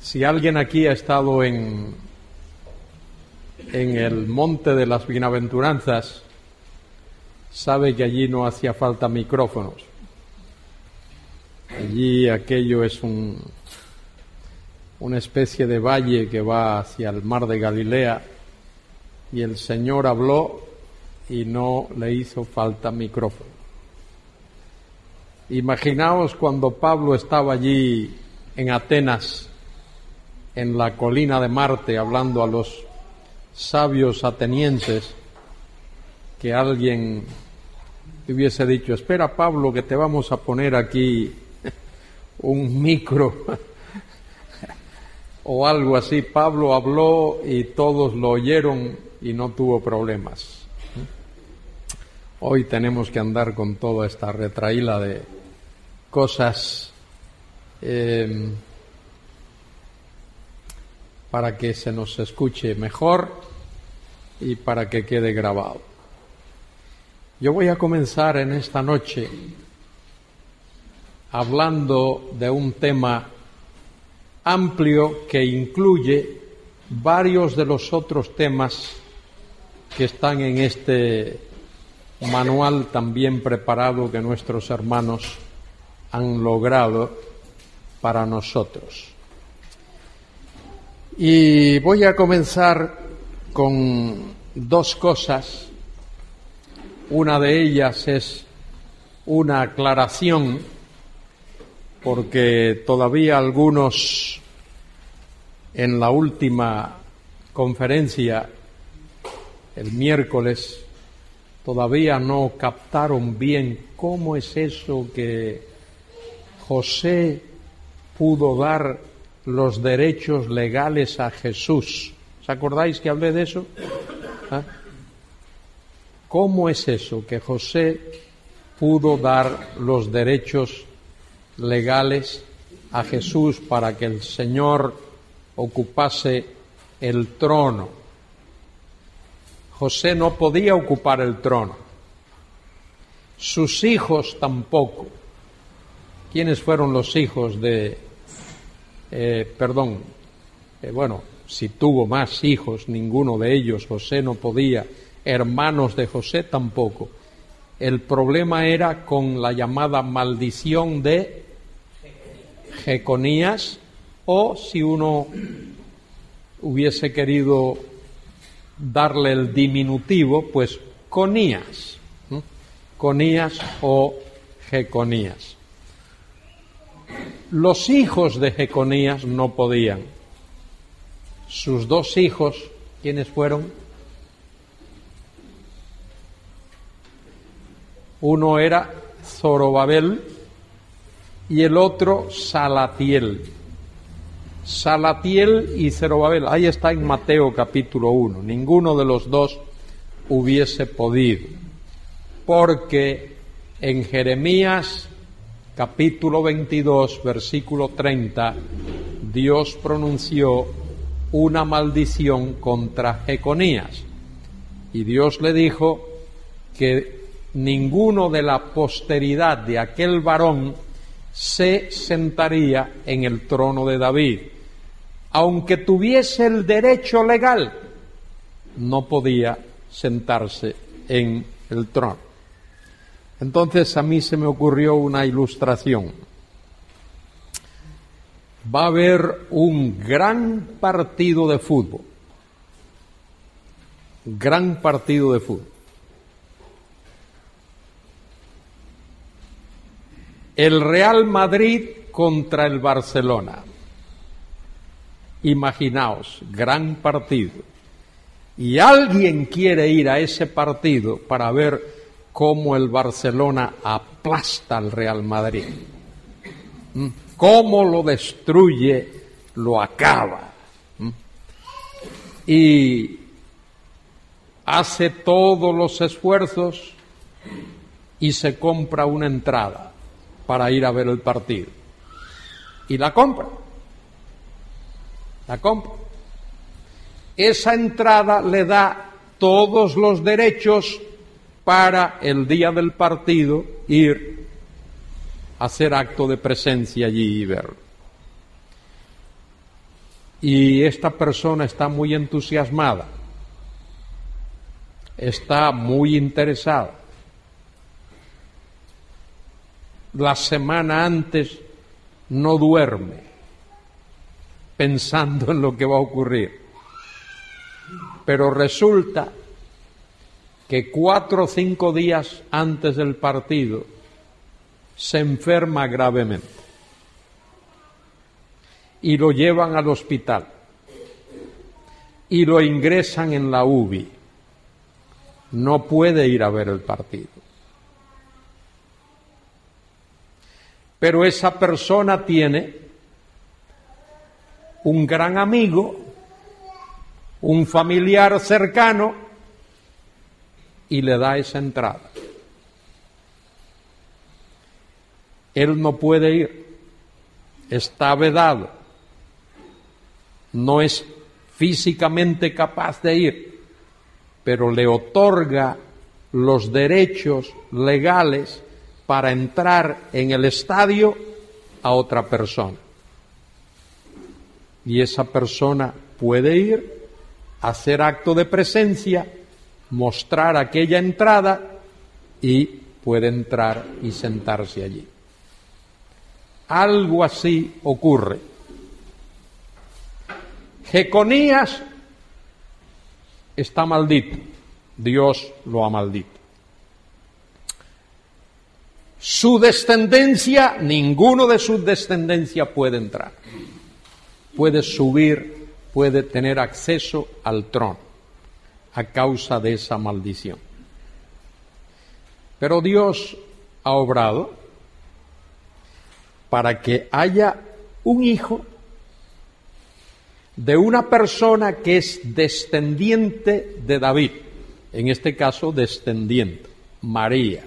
Si alguien aquí ha estado en, en el monte de las bienaventuranzas, sabe que allí no hacía falta micrófonos. Allí aquello es un, una especie de valle que va hacia el mar de Galilea y el Señor habló y no le hizo falta micrófono. Imaginaos cuando Pablo estaba allí en Atenas, en la colina de Marte, hablando a los sabios atenienses, que alguien hubiese dicho, espera Pablo que te vamos a poner aquí un micro o algo así. Pablo habló y todos lo oyeron y no tuvo problemas. Hoy tenemos que andar con toda esta retraíla de cosas em, para que se nos escuche mejor y para que quede grabado. Yo voy a comenzar en esta noche hablando de un tema amplio que incluye varios de los otros temas que están en este manual también preparado que nuestros hermanos han logrado para nosotros. Y voy a comenzar con dos cosas. Una de ellas es una aclaración, porque todavía algunos en la última conferencia, el miércoles, todavía no captaron bien cómo es eso que José pudo dar los derechos legales a Jesús. ¿Os acordáis que hablé de eso? ¿Ah? ¿Cómo es eso que José pudo dar los derechos legales a Jesús para que el Señor ocupase el trono? José no podía ocupar el trono. Sus hijos tampoco. ¿Quiénes fueron los hijos de, eh, perdón, eh, bueno, si tuvo más hijos, ninguno de ellos, José no podía, hermanos de José tampoco. El problema era con la llamada maldición de Jeconías o si uno hubiese querido darle el diminutivo, pues Conías, Conías o Jeconías. Los hijos de Jeconías no podían. Sus dos hijos, ¿quiénes fueron? Uno era Zorobabel y el otro Salatiel. Salatiel y Zorobabel, ahí está en Mateo capítulo 1. Ninguno de los dos hubiese podido, porque en Jeremías capítulo 22, versículo 30, Dios pronunció una maldición contra Jeconías. Y Dios le dijo que ninguno de la posteridad de aquel varón se sentaría en el trono de David. Aunque tuviese el derecho legal, no podía sentarse en el trono. Entonces a mí se me ocurrió una ilustración. Va a haber un gran partido de fútbol. Gran partido de fútbol. El Real Madrid contra el Barcelona. Imaginaos, gran partido. Y alguien quiere ir a ese partido para ver cómo el Barcelona aplasta al Real Madrid, ¿Mm? cómo lo destruye, lo acaba. ¿Mm? Y hace todos los esfuerzos y se compra una entrada para ir a ver el partido. Y la compra. La compra. Esa entrada le da todos los derechos para el día del partido ir a hacer acto de presencia allí y verlo. y esta persona está muy entusiasmada, está muy interesada. La semana antes no duerme pensando en lo que va a ocurrir. Pero resulta que cuatro o cinco días antes del partido se enferma gravemente y lo llevan al hospital y lo ingresan en la UBI. No puede ir a ver el partido. Pero esa persona tiene un gran amigo, un familiar cercano, y le da esa entrada. Él no puede ir, está vedado, no es físicamente capaz de ir, pero le otorga los derechos legales para entrar en el estadio a otra persona. Y esa persona puede ir, hacer acto de presencia, mostrar aquella entrada y puede entrar y sentarse allí. Algo así ocurre. Jeconías está maldito, Dios lo ha maldito. Su descendencia, ninguno de su descendencia puede entrar. Puede subir, puede tener acceso al trono a causa de esa maldición. Pero Dios ha obrado para que haya un hijo de una persona que es descendiente de David, en este caso descendiente, María.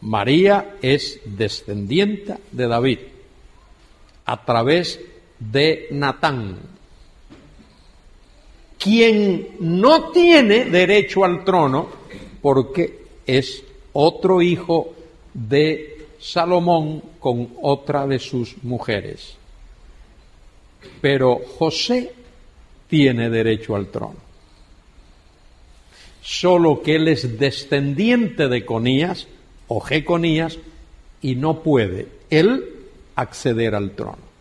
María es descendiente de David a través de Natán, quien no tiene derecho al trono porque es otro hijo de Salomón con otra de sus mujeres. Pero José tiene derecho al trono. Solo que él es descendiente de Conías o Jeconías y no puede él acceder al trono.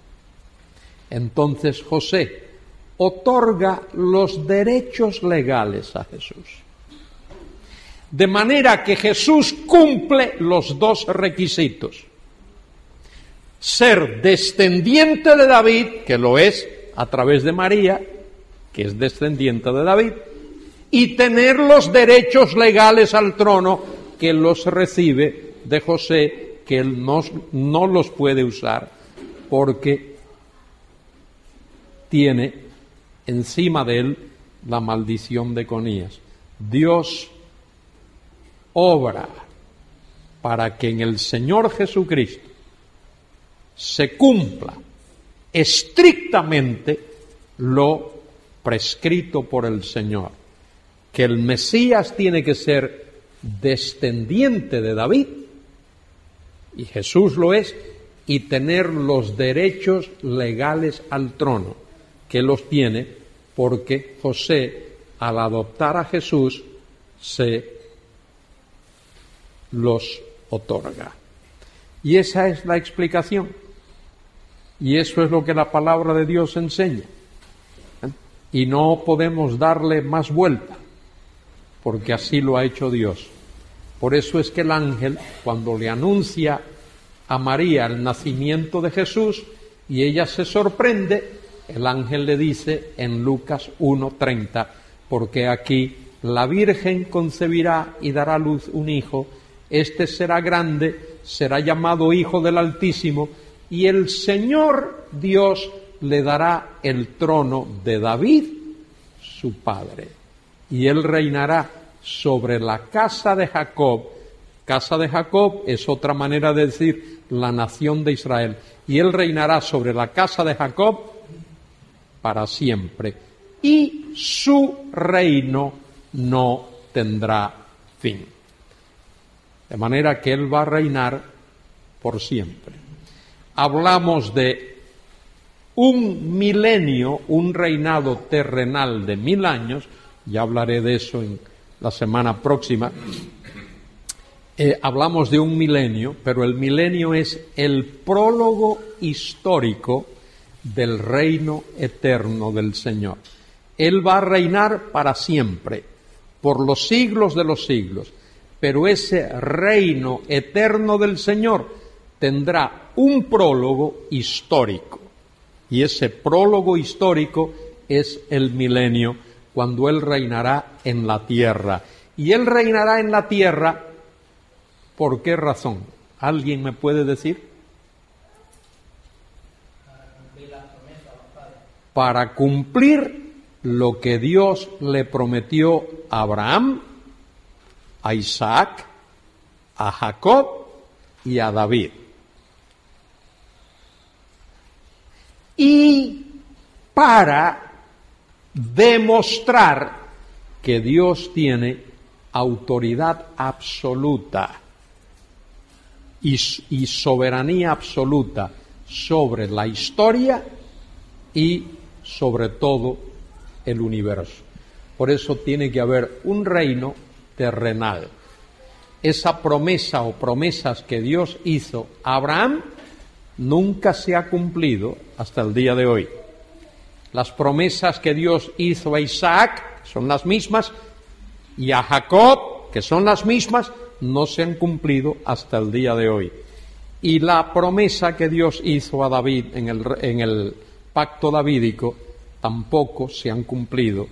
Entonces José otorga los derechos legales a Jesús. De manera que Jesús cumple los dos requisitos. Ser descendiente de David, que lo es a través de María, que es descendiente de David, y tener los derechos legales al trono que los recibe de José, que él no, no los puede usar porque tiene encima de él la maldición de Conías. Dios obra para que en el Señor Jesucristo se cumpla estrictamente lo prescrito por el Señor, que el Mesías tiene que ser descendiente de David, y Jesús lo es, y tener los derechos legales al trono, que los tiene porque José, al adoptar a Jesús, se los otorga. Y esa es la explicación. Y eso es lo que la palabra de Dios enseña. Y no podemos darle más vuelta, porque así lo ha hecho Dios. Por eso es que el ángel, cuando le anuncia a María el nacimiento de Jesús y ella se sorprende, el ángel le dice en Lucas 1:30, porque aquí la Virgen concebirá y dará luz un hijo. Este será grande, será llamado Hijo del Altísimo, y el Señor Dios le dará el trono de David, su padre, y él reinará sobre la casa de Jacob. Casa de Jacob es otra manera de decir la nación de Israel, y él reinará sobre la casa de Jacob para siempre, y su reino no tendrá fin. De manera que Él va a reinar por siempre. Hablamos de un milenio, un reinado terrenal de mil años, ya hablaré de eso en la semana próxima, eh, hablamos de un milenio, pero el milenio es el prólogo histórico del reino eterno del Señor. Él va a reinar para siempre, por los siglos de los siglos, pero ese reino eterno del Señor tendrá un prólogo histórico. Y ese prólogo histórico es el milenio, cuando Él reinará en la tierra. Y Él reinará en la tierra, ¿por qué razón? ¿Alguien me puede decir? Para cumplir lo que Dios le prometió a Abraham, a Isaac, a Jacob y a David. Y para demostrar que Dios tiene autoridad absoluta y, soberanía absoluta sobre la historia y sobre todo el universo. Por eso tiene que haber un reino terrenal. Esa promesa o promesas que Dios hizo a Abraham nunca se ha cumplido hasta el día de hoy. Las promesas que Dios hizo a Isaac son las mismas y a Jacob, que son las mismas, no se han cumplido hasta el día de hoy. Y la promesa que Dios hizo a David en el, en el pacto davídico tampoco se han cumplido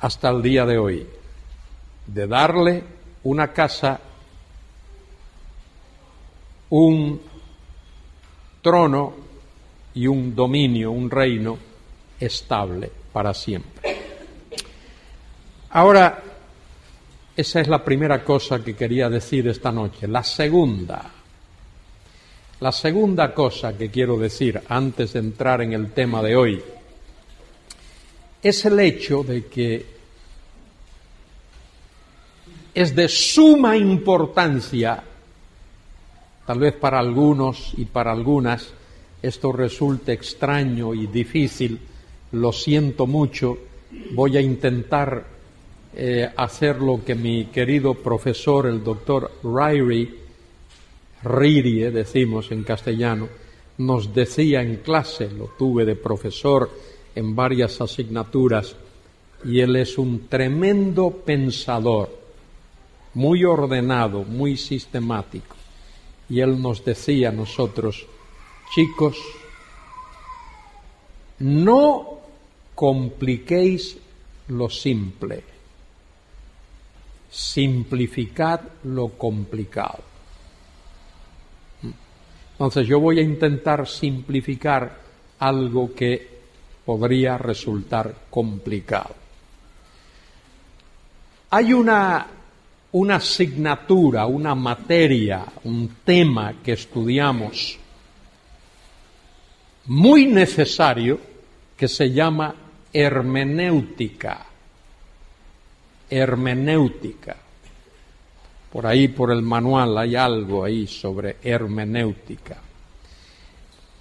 hasta el día de hoy de darle una casa, un trono y un dominio, un reino estable para siempre. Ahora, esa es la primera cosa que quería decir esta noche. La segunda, la segunda cosa que quiero decir antes de entrar en el tema de hoy es el hecho de que es de suma importancia, tal vez para algunos y para algunas esto resulte extraño y difícil, lo siento mucho, voy a intentar eh, hacer lo que mi querido profesor, el doctor Ryrie, Ririe, decimos en castellano, nos decía en clase, lo tuve de profesor en varias asignaturas, y él es un tremendo pensador muy ordenado, muy sistemático. Y él nos decía a nosotros, chicos, no compliquéis lo simple, simplificad lo complicado. Entonces yo voy a intentar simplificar algo que podría resultar complicado. Hay una una asignatura, una materia, un tema que estudiamos muy necesario que se llama hermenéutica. Hermenéutica. Por ahí, por el manual, hay algo ahí sobre hermenéutica.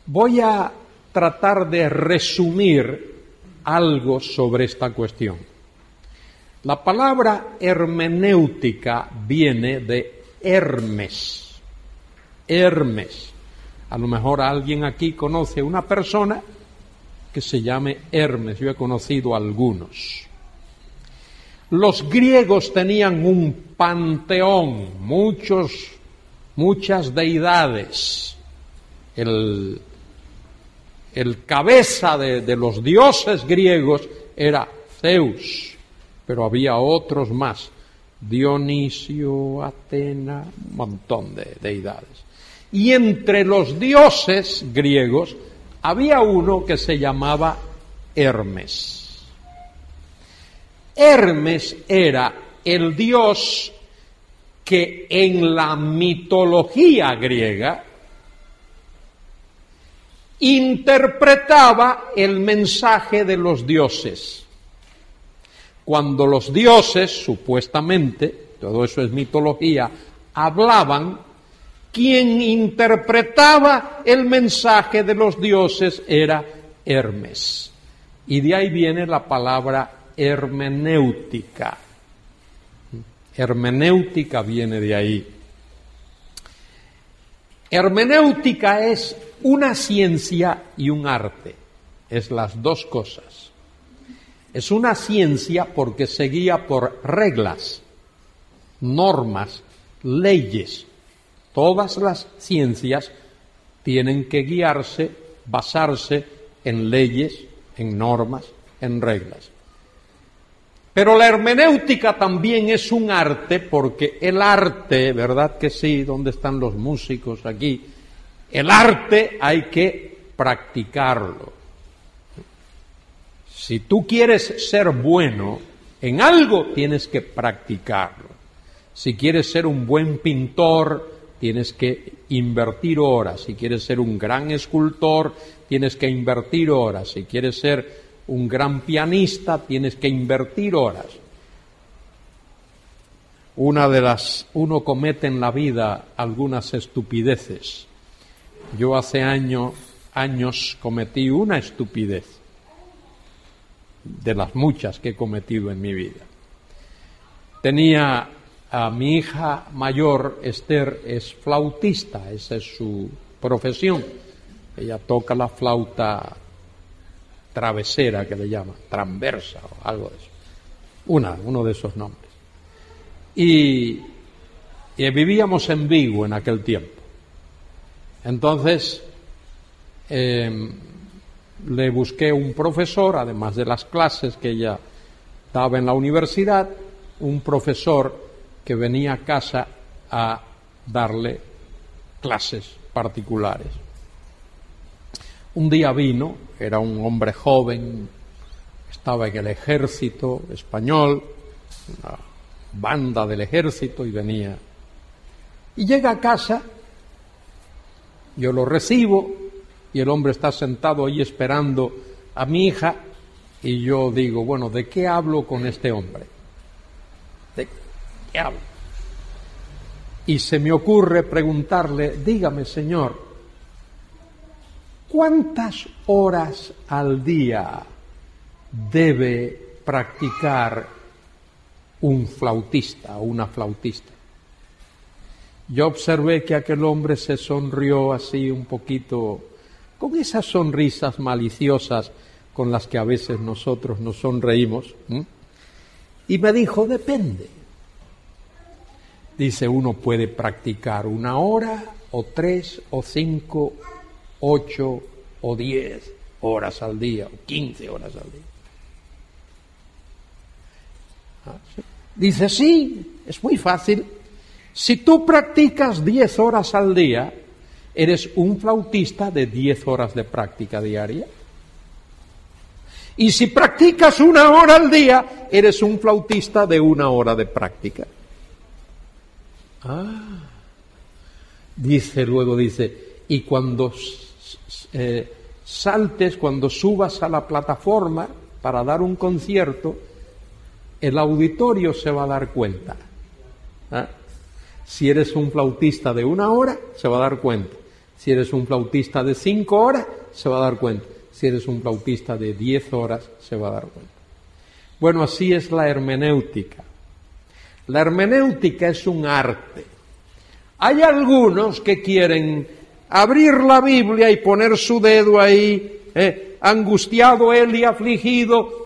Voy a tratar de resumir algo sobre esta cuestión. La palabra hermenéutica viene de Hermes. Hermes. A lo mejor alguien aquí conoce a una persona que se llame Hermes. Yo he conocido algunos. Los griegos tenían un panteón, muchos, muchas deidades. El, el cabeza de, de los dioses griegos era Zeus pero había otros más, Dionisio, Atena, un montón de deidades. Y entre los dioses griegos había uno que se llamaba Hermes. Hermes era el dios que en la mitología griega interpretaba el mensaje de los dioses cuando los dioses, supuestamente, todo eso es mitología, hablaban, quien interpretaba el mensaje de los dioses era Hermes. Y de ahí viene la palabra hermenéutica. Hermenéutica viene de ahí. Hermenéutica es una ciencia y un arte, es las dos cosas. Es una ciencia porque se guía por reglas, normas, leyes. Todas las ciencias tienen que guiarse, basarse en leyes, en normas, en reglas. Pero la hermenéutica también es un arte porque el arte, ¿verdad que sí? ¿Dónde están los músicos aquí? El arte hay que practicarlo. Si tú quieres ser bueno en algo, tienes que practicarlo. Si quieres ser un buen pintor, tienes que invertir horas. Si quieres ser un gran escultor, tienes que invertir horas. Si quieres ser un gran pianista, tienes que invertir horas. Una de las uno comete en la vida algunas estupideces. Yo hace año, años cometí una estupidez de las muchas que he cometido en mi vida. Tenía a mi hija mayor, Esther, es flautista, esa es su profesión. Ella toca la flauta travesera que le llama, transversa o algo de eso. Una, uno de esos nombres. Y, vivíamos en Vigo en aquel tiempo. Entonces, em, le busqué un profesor, además de las clases que ella daba en la universidad, un profesor que venía a casa a darle clases particulares. Un día vino, era un hombre joven, estaba en el ejército español, una banda del ejército y venía. Y llega a casa, yo lo recibo y el hombre está sentado ahí esperando a mi hija y yo digo, bueno, ¿de qué hablo con este hombre? ¿De qué hablo? Y se me ocurre preguntarle, dígame, señor, ¿Cuántas horas al día debe practicar un flautista o una flautista? Yo observé que aquel hombre se sonrió así un poquito, con esas sonrisas maliciosas con las que a veces nosotros nos sonreímos, y me dijo, depende. Dice, uno puede practicar una hora o tres o cinco ocho o diez horas al día, o quince horas al día. Ah, Dice, sí, es muy fácil. Si tú practicas diez horas al día, eres un flautista de diez horas de práctica diaria. Y si practicas una hora al día, eres un flautista de una hora de práctica. Ah. Dice luego, dice, y cuando eh, saltes, cuando subas a la plataforma para dar un concierto, el auditorio se va a dar cuenta. ¿ah? Si eres un flautista de una hora, se va a dar cuenta. Si eres un flautista de cinco horas, se va a dar cuenta. Si eres un flautista de diez horas, se va a dar cuenta. Bueno, así es la hermenéutica. La hermenéutica es un arte. Hay algunos que quieren abrir la Biblia y poner su dedo ahí, eh, angustiado él y afligido,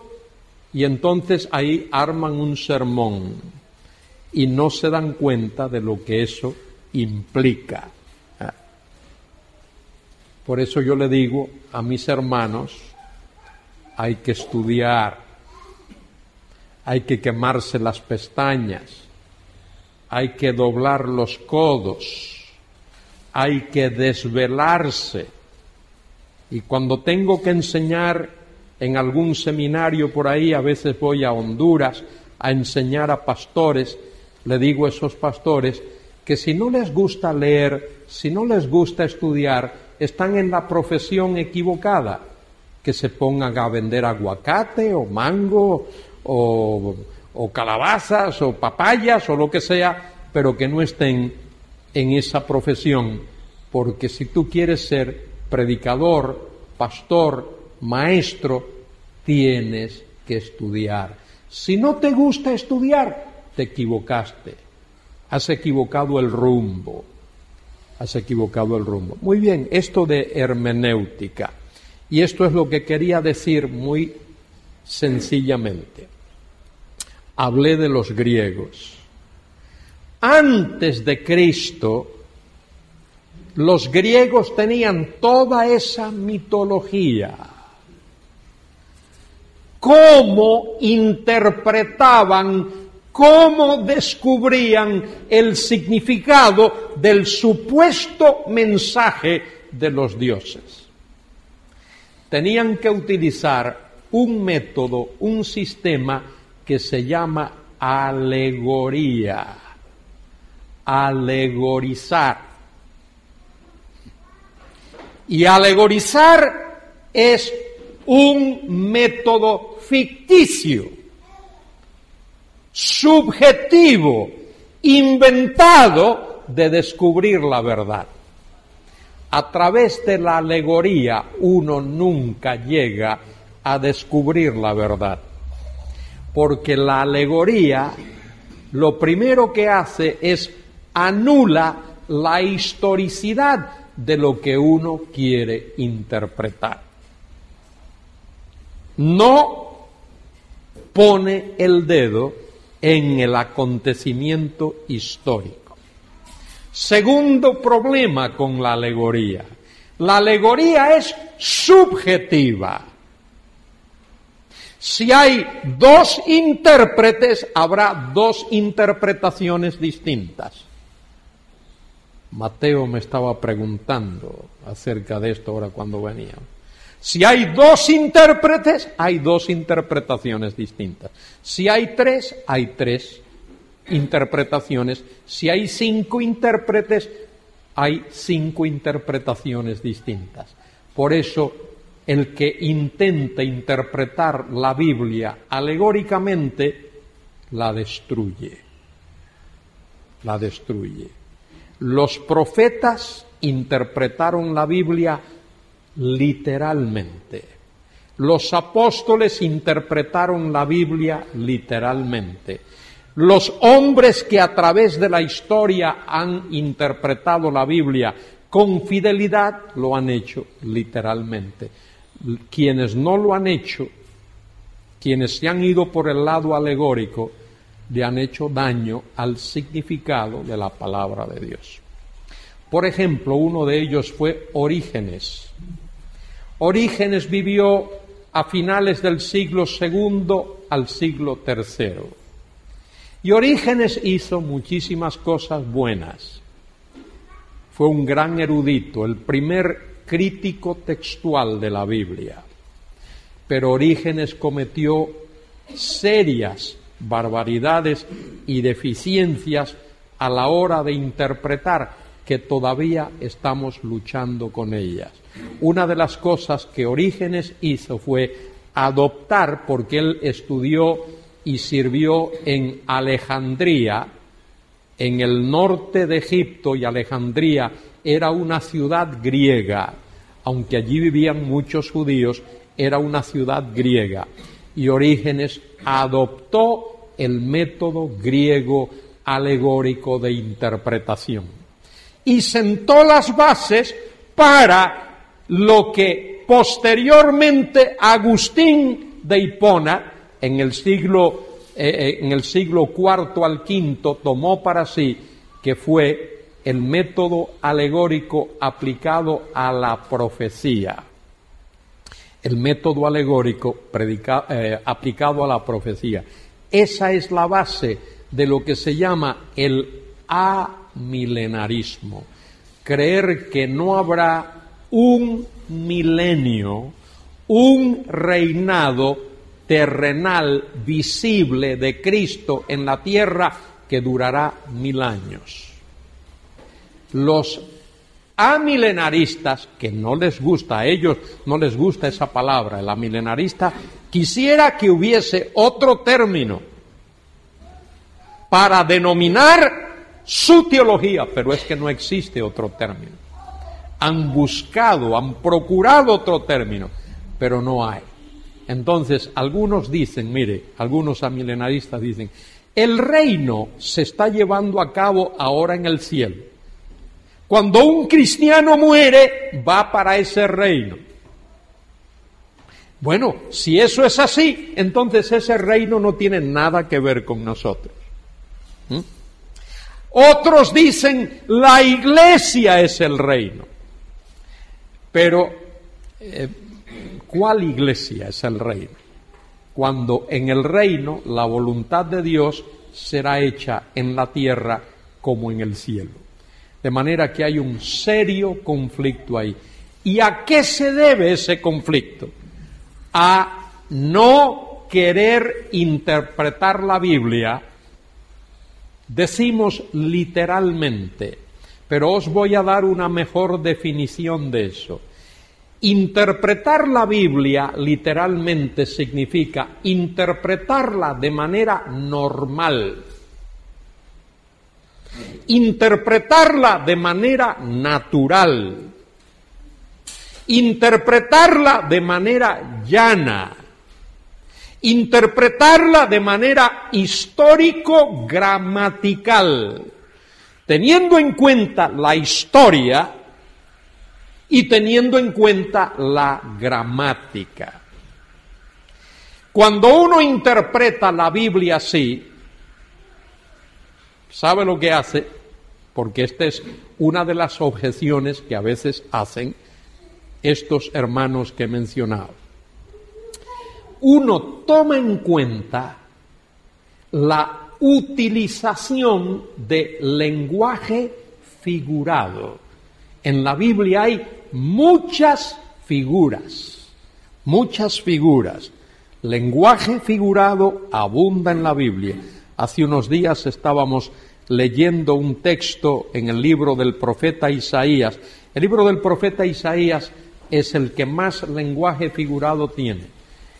y entonces ahí arman un sermón y no se dan cuenta de lo que eso implica. Ah. Por eso yo le digo a mis hermanos, hay que estudiar, hay que quemarse las pestañas, hay que doblar los codos, hay que desvelarse. Y cuando tengo que enseñar en algún seminario por ahí, a veces voy a Honduras a enseñar a pastores, le digo a esos pastores que si no les gusta leer, si no les gusta estudiar, están en la profesión equivocada, que se pongan a vender aguacate o mango o, o calabazas o papayas o lo que sea, pero que no estén en esa profesión, porque si tú quieres ser predicador, pastor, maestro, tienes que estudiar. Si no te gusta estudiar, te equivocaste. Has equivocado el rumbo. Has equivocado el rumbo. Muy bien, esto de hermenéutica. Y esto es lo que quería decir muy sencillamente. Hablé de los griegos. Antes de Cristo, los griegos tenían toda esa mitología. Cómo interpretaban, cómo descubrían el significado del supuesto mensaje de los dioses. Tenían que utilizar un método, un sistema que se llama alegoría. Alegorizar. Y alegorizar es un método ficticio, subjetivo, inventado de descubrir la verdad. A través de la alegoría uno nunca llega a descubrir la verdad. Porque la alegoría lo primero que hace es anula la historicidad de lo que uno quiere interpretar. No pone el dedo en el acontecimiento histórico. Segundo problema con la alegoría. La alegoría es subjetiva. Si hay dos intérpretes, habrá dos interpretaciones distintas. Mateo me estaba preguntando acerca de esto ahora cuando venía. Si hay dos intérpretes, hay dos interpretaciones distintas. Si hay tres, hay tres interpretaciones. Si hay cinco intérpretes, hay cinco interpretaciones distintas. Por eso el que intenta interpretar la Biblia alegóricamente, la destruye. La destruye. Los profetas interpretaron la Biblia literalmente. Los apóstoles interpretaron la Biblia literalmente. Los hombres que a través de la historia han interpretado la Biblia con fidelidad lo han hecho literalmente quienes no lo han hecho, quienes se han ido por el lado alegórico, le han hecho daño al significado de la palabra de Dios. Por ejemplo, uno de ellos fue Orígenes. Orígenes vivió a finales del siglo II al siglo III. Y Orígenes hizo muchísimas cosas buenas. Fue un gran erudito, el primer crítico textual de la Biblia. Pero Orígenes cometió serias barbaridades y deficiencias a la hora de interpretar que todavía estamos luchando con ellas. Una de las cosas que Orígenes hizo fue adoptar, porque él estudió y sirvió en Alejandría, en el norte de Egipto, y Alejandría era una ciudad griega, aunque allí vivían muchos judíos, era una ciudad griega. Y Orígenes adoptó el método griego alegórico de interpretación. Y sentó las bases para lo que posteriormente Agustín de Hipona, en el siglo, eh, eh, en el siglo IV al V, tomó para sí, que fue el método alegórico aplicado a la profecía. El método alegórico eh, aplicado a la profecía. Esa es la base de lo que se llama el amilenarismo. Creer que no habrá un milenio, un reinado terrenal visible de Cristo en la tierra que durará mil años. Los amilenaristas, que no les gusta a ellos, no les gusta esa palabra, el amilenarista, quisiera que hubiese otro término para denominar su teología, pero es que no existe otro término. Han buscado, han procurado otro término, pero no hay. Entonces, algunos dicen, mire, algunos amilenaristas dicen, el reino se está llevando a cabo ahora en el cielo. Cuando un cristiano muere, va para ese reino. Bueno, si eso es así, entonces ese reino no tiene nada que ver con nosotros. ¿Mm? Otros dicen, la iglesia es el reino. Pero, eh, ¿cuál iglesia es el reino? Cuando en el reino la voluntad de Dios será hecha en la tierra como en el cielo. De manera que hay un serio conflicto ahí. ¿Y a qué se debe ese conflicto? A no querer interpretar la Biblia Decimos literalmente, pero os voy a dar una mejor definición de eso. Interpretar la Biblia literalmente significa interpretarla de manera normal, interpretarla de manera natural, interpretarla de manera llana, interpretarla de manera histórico-gramatical, teniendo en cuenta la historia y teniendo en cuenta la gramática. Cuando uno interpreta la Biblia así, ¿sabe lo que hace? Porque esta es una de las objeciones que a veces hacen estos hermanos que he mencionado uno toma en cuenta la utilización de lenguaje figurado. En la Biblia hay muchas figuras, muchas figuras. Lenguaje figurado abunda en la Biblia. Hace unos días estábamos leyendo un texto en el libro del profeta Isaías. El libro del profeta Isaías es el que más lenguaje figurado tiene.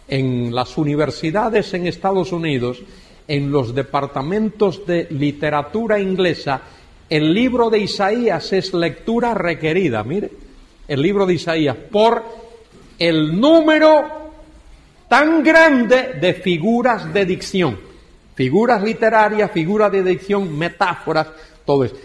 En las universidades en Estados Unidos, en los departamentos de literatura inglesa, el libro de Isaías es lectura requerida, mire, el libro de Isaías, por el número tan grande de figuras de dicción, figuras literarias, figuras de dicción, metáforas, todo eso.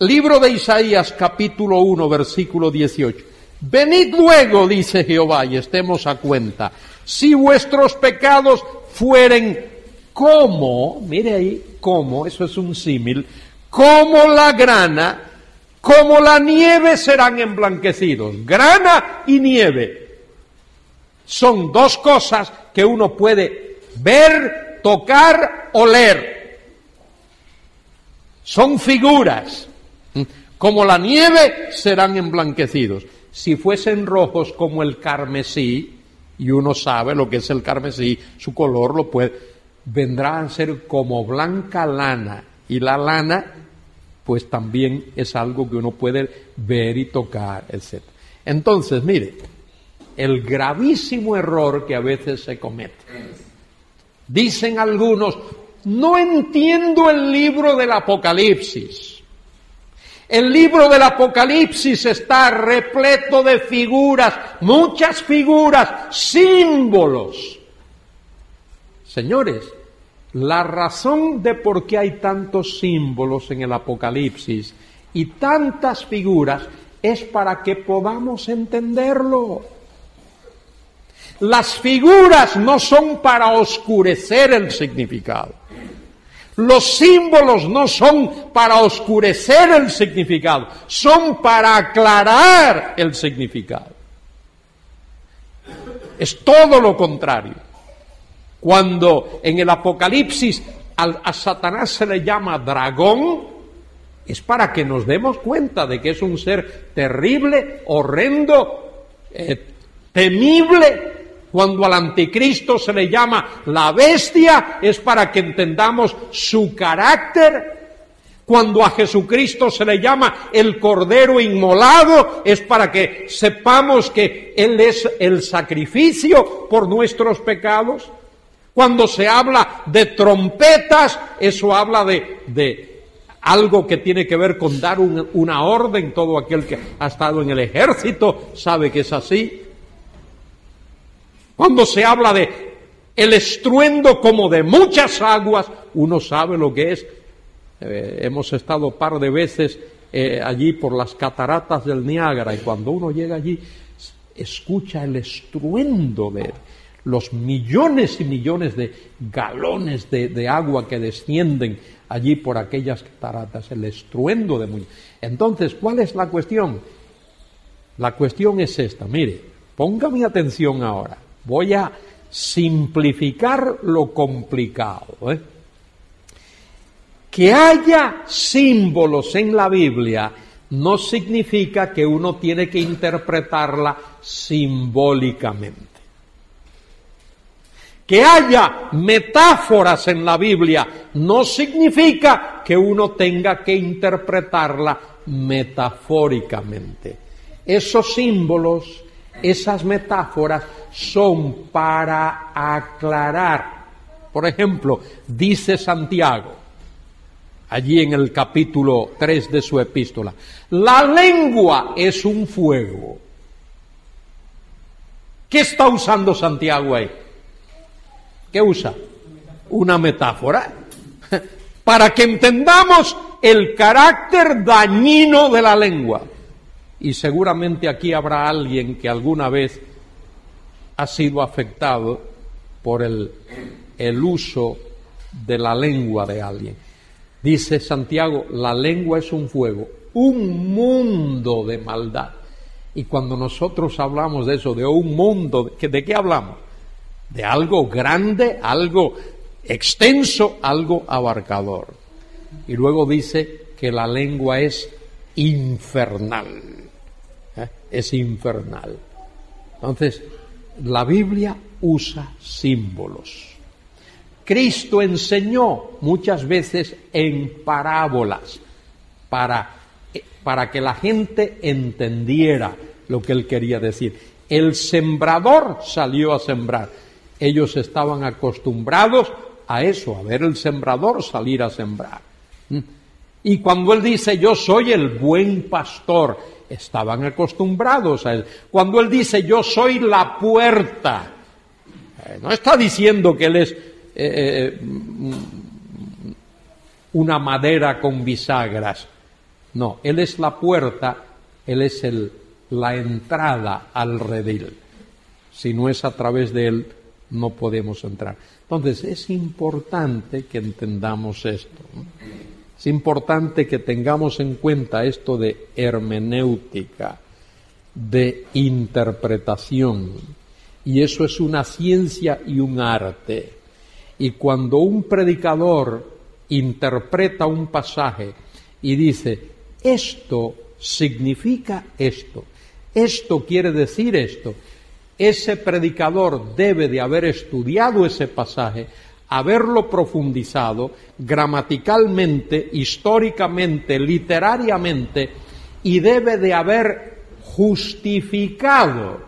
Libro de Isaías capítulo 1 versículo 18. Venid luego, dice Jehová, y estemos a cuenta. Si vuestros pecados fueren como, mire ahí, como, eso es un símil, como la grana, como la nieve serán emblanquecidos. Grana y nieve son dos cosas que uno puede ver, tocar, oler. Son figuras. Como la nieve serán emblanquecidos si fuesen rojos como el carmesí, y uno sabe lo que es el carmesí, su color lo puede, vendrán a ser como blanca lana, y la lana, pues también es algo que uno puede ver y tocar, etc. Entonces, mire, el gravísimo error que a veces se comete. Dicen algunos, no entiendo el libro del Apocalipsis. El libro del Apocalipsis está repleto de figuras, muchas figuras, símbolos. Señores, la razón de por qué hay tantos símbolos en el Apocalipsis y tantas figuras es para que podamos entenderlo. Las figuras no son para oscurecer el significado. Los símbolos no son para oscurecer el significado, son para aclarar el significado. Es todo lo contrario. Cuando en el Apocalipsis a, Satanás se le llama dragón, es para que nos demos cuenta de que es un ser terrible, horrendo, eh, temible, cuando al anticristo se le llama la bestia, es para que entendamos su carácter. Cuando a Jesucristo se le llama el Cordero Inmolado, es para que sepamos que Él es el sacrificio por nuestros pecados. Cuando se habla de trompetas, eso habla de, de algo que tiene que ver con dar una orden, todo aquel que ha estado en el ejército sabe que es así. Cuando se habla de el estruendo como de muchas aguas, uno sabe lo que es. Eh, hemos estado par de veces eh, allí por las cataratas del Niágara y cuando uno llega allí escucha el estruendo de los millones y millones de galones de, agua que descienden allí por aquellas cataratas, el estruendo de muy. Entonces, ¿cuál es la cuestión? La cuestión es esta, mire, póngame atención ahora, voy a simplificar lo complicado. ¿eh? Que haya símbolos en la Biblia no significa que uno tiene que interpretarla simbólicamente. Que haya metáforas en la Biblia no significa que uno tenga que interpretarla metafóricamente. Esos símbolos, esas metáforas son para aclarar. Por ejemplo, dice Santiago, allí en el capítulo 3 de su epístola, la lengua es un fuego. ¿Qué está usando Santiago ahí? ¿Qué usa? Una metáfora. Para que entendamos el carácter dañino de la lengua. Y seguramente aquí habrá alguien que alguna vez ha sido afectado por el, el uso de la lengua de alguien. Dice Santiago, la lengua es un fuego, un mundo de maldad. Y cuando nosotros hablamos de eso, de un mundo, ¿de qué hablamos? de algo grande, algo extenso, algo abarcador. Y luego dice que la lengua es infernal. Es infernal. Entonces, la Biblia usa símbolos. Cristo enseñó muchas veces en parábolas para, para que la gente entendiera lo que él quería decir. El sembrador salió a sembrar ellos estaban acostumbrados a eso, a ver el sembrador salir a sembrar. ¿Mm? Y cuando él dice, yo soy el buen pastor, estaban acostumbrados a él. Cuando él dice, yo soy la puerta, eh, no está diciendo que él es eh, eh, una madera con bisagras. No, él es la puerta, él es el, la entrada al redil. Si no es a través de él, no podemos entrar. Entonces, es importante que entendamos esto. Es importante que tengamos en cuenta esto de hermenéutica, de interpretación. Y eso es una ciencia y un arte. Y cuando un predicador interpreta un pasaje y dice, esto significa esto, esto quiere decir esto, ese predicador debe de haber estudiado ese pasaje, haberlo profundizado gramaticalmente, históricamente, literariamente, y debe de haber justificado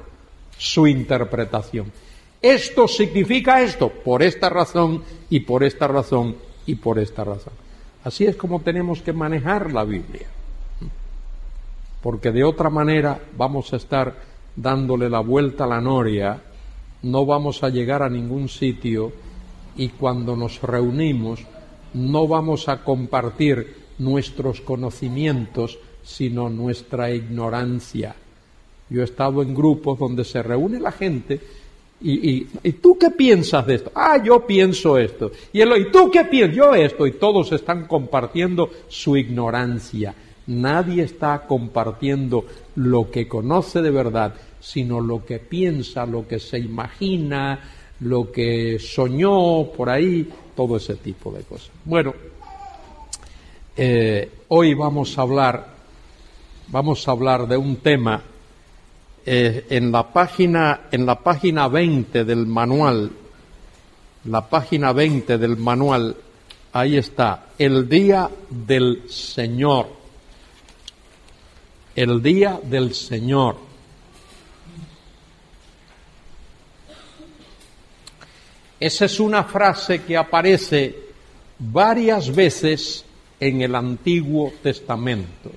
su interpretación. Esto significa esto, por esta razón y por esta razón y por esta razón. Así es como tenemos que manejar la Biblia. Porque de otra manera vamos a estar dándole la vuelta a la noria, no vamos a llegar a ningún sitio y cuando nos reunimos no vamos a compartir nuestros conocimientos, sino nuestra ignorancia. Yo he estado en grupos donde se reúne la gente y, y, tú qué piensas de esto? Ah, yo pienso esto. Y, él, ¿y tú qué piensas? Yo esto. Y todos están compartiendo su ignorancia. Nadie está compartiendo lo que conoce de verdad, sino lo que piensa, lo que se imagina, lo que soñó por ahí, todo ese tipo de cosas. Bueno, eh, hoy vamos a hablar, vamos a hablar de un tema eh, en la página, en la página 20 del manual, la página 20 del manual, ahí está, el día del Señor el día del Señor. Esa es una frase que aparece varias veces en el Antiguo Testamento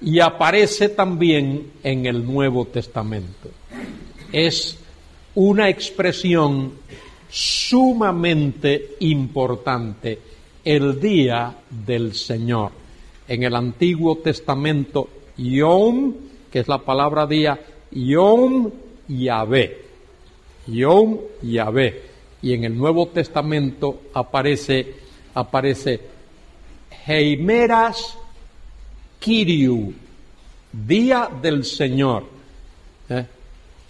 y aparece también en el Nuevo Testamento. Es una expresión sumamente importante, el día del Señor. En el Antiguo Testamento, Yom, que es la palabra día, Yom Yahvé. Yom Yahvé. Y en el Nuevo Testamento aparece, aparece Heimeras Kiriu, día del Señor. ¿Eh?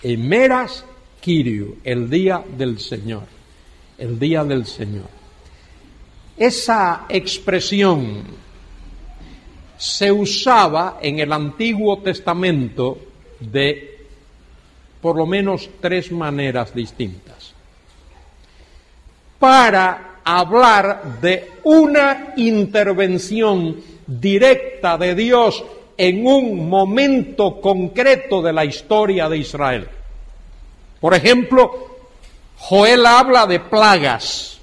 Heimeras Kiriu, el día del Señor. El día del Señor. Esa expresión se usaba en el Antiguo Testamento de por lo menos tres maneras distintas. Para hablar de una intervención directa de Dios en un momento concreto de la historia de Israel. Por ejemplo, Joel habla de plagas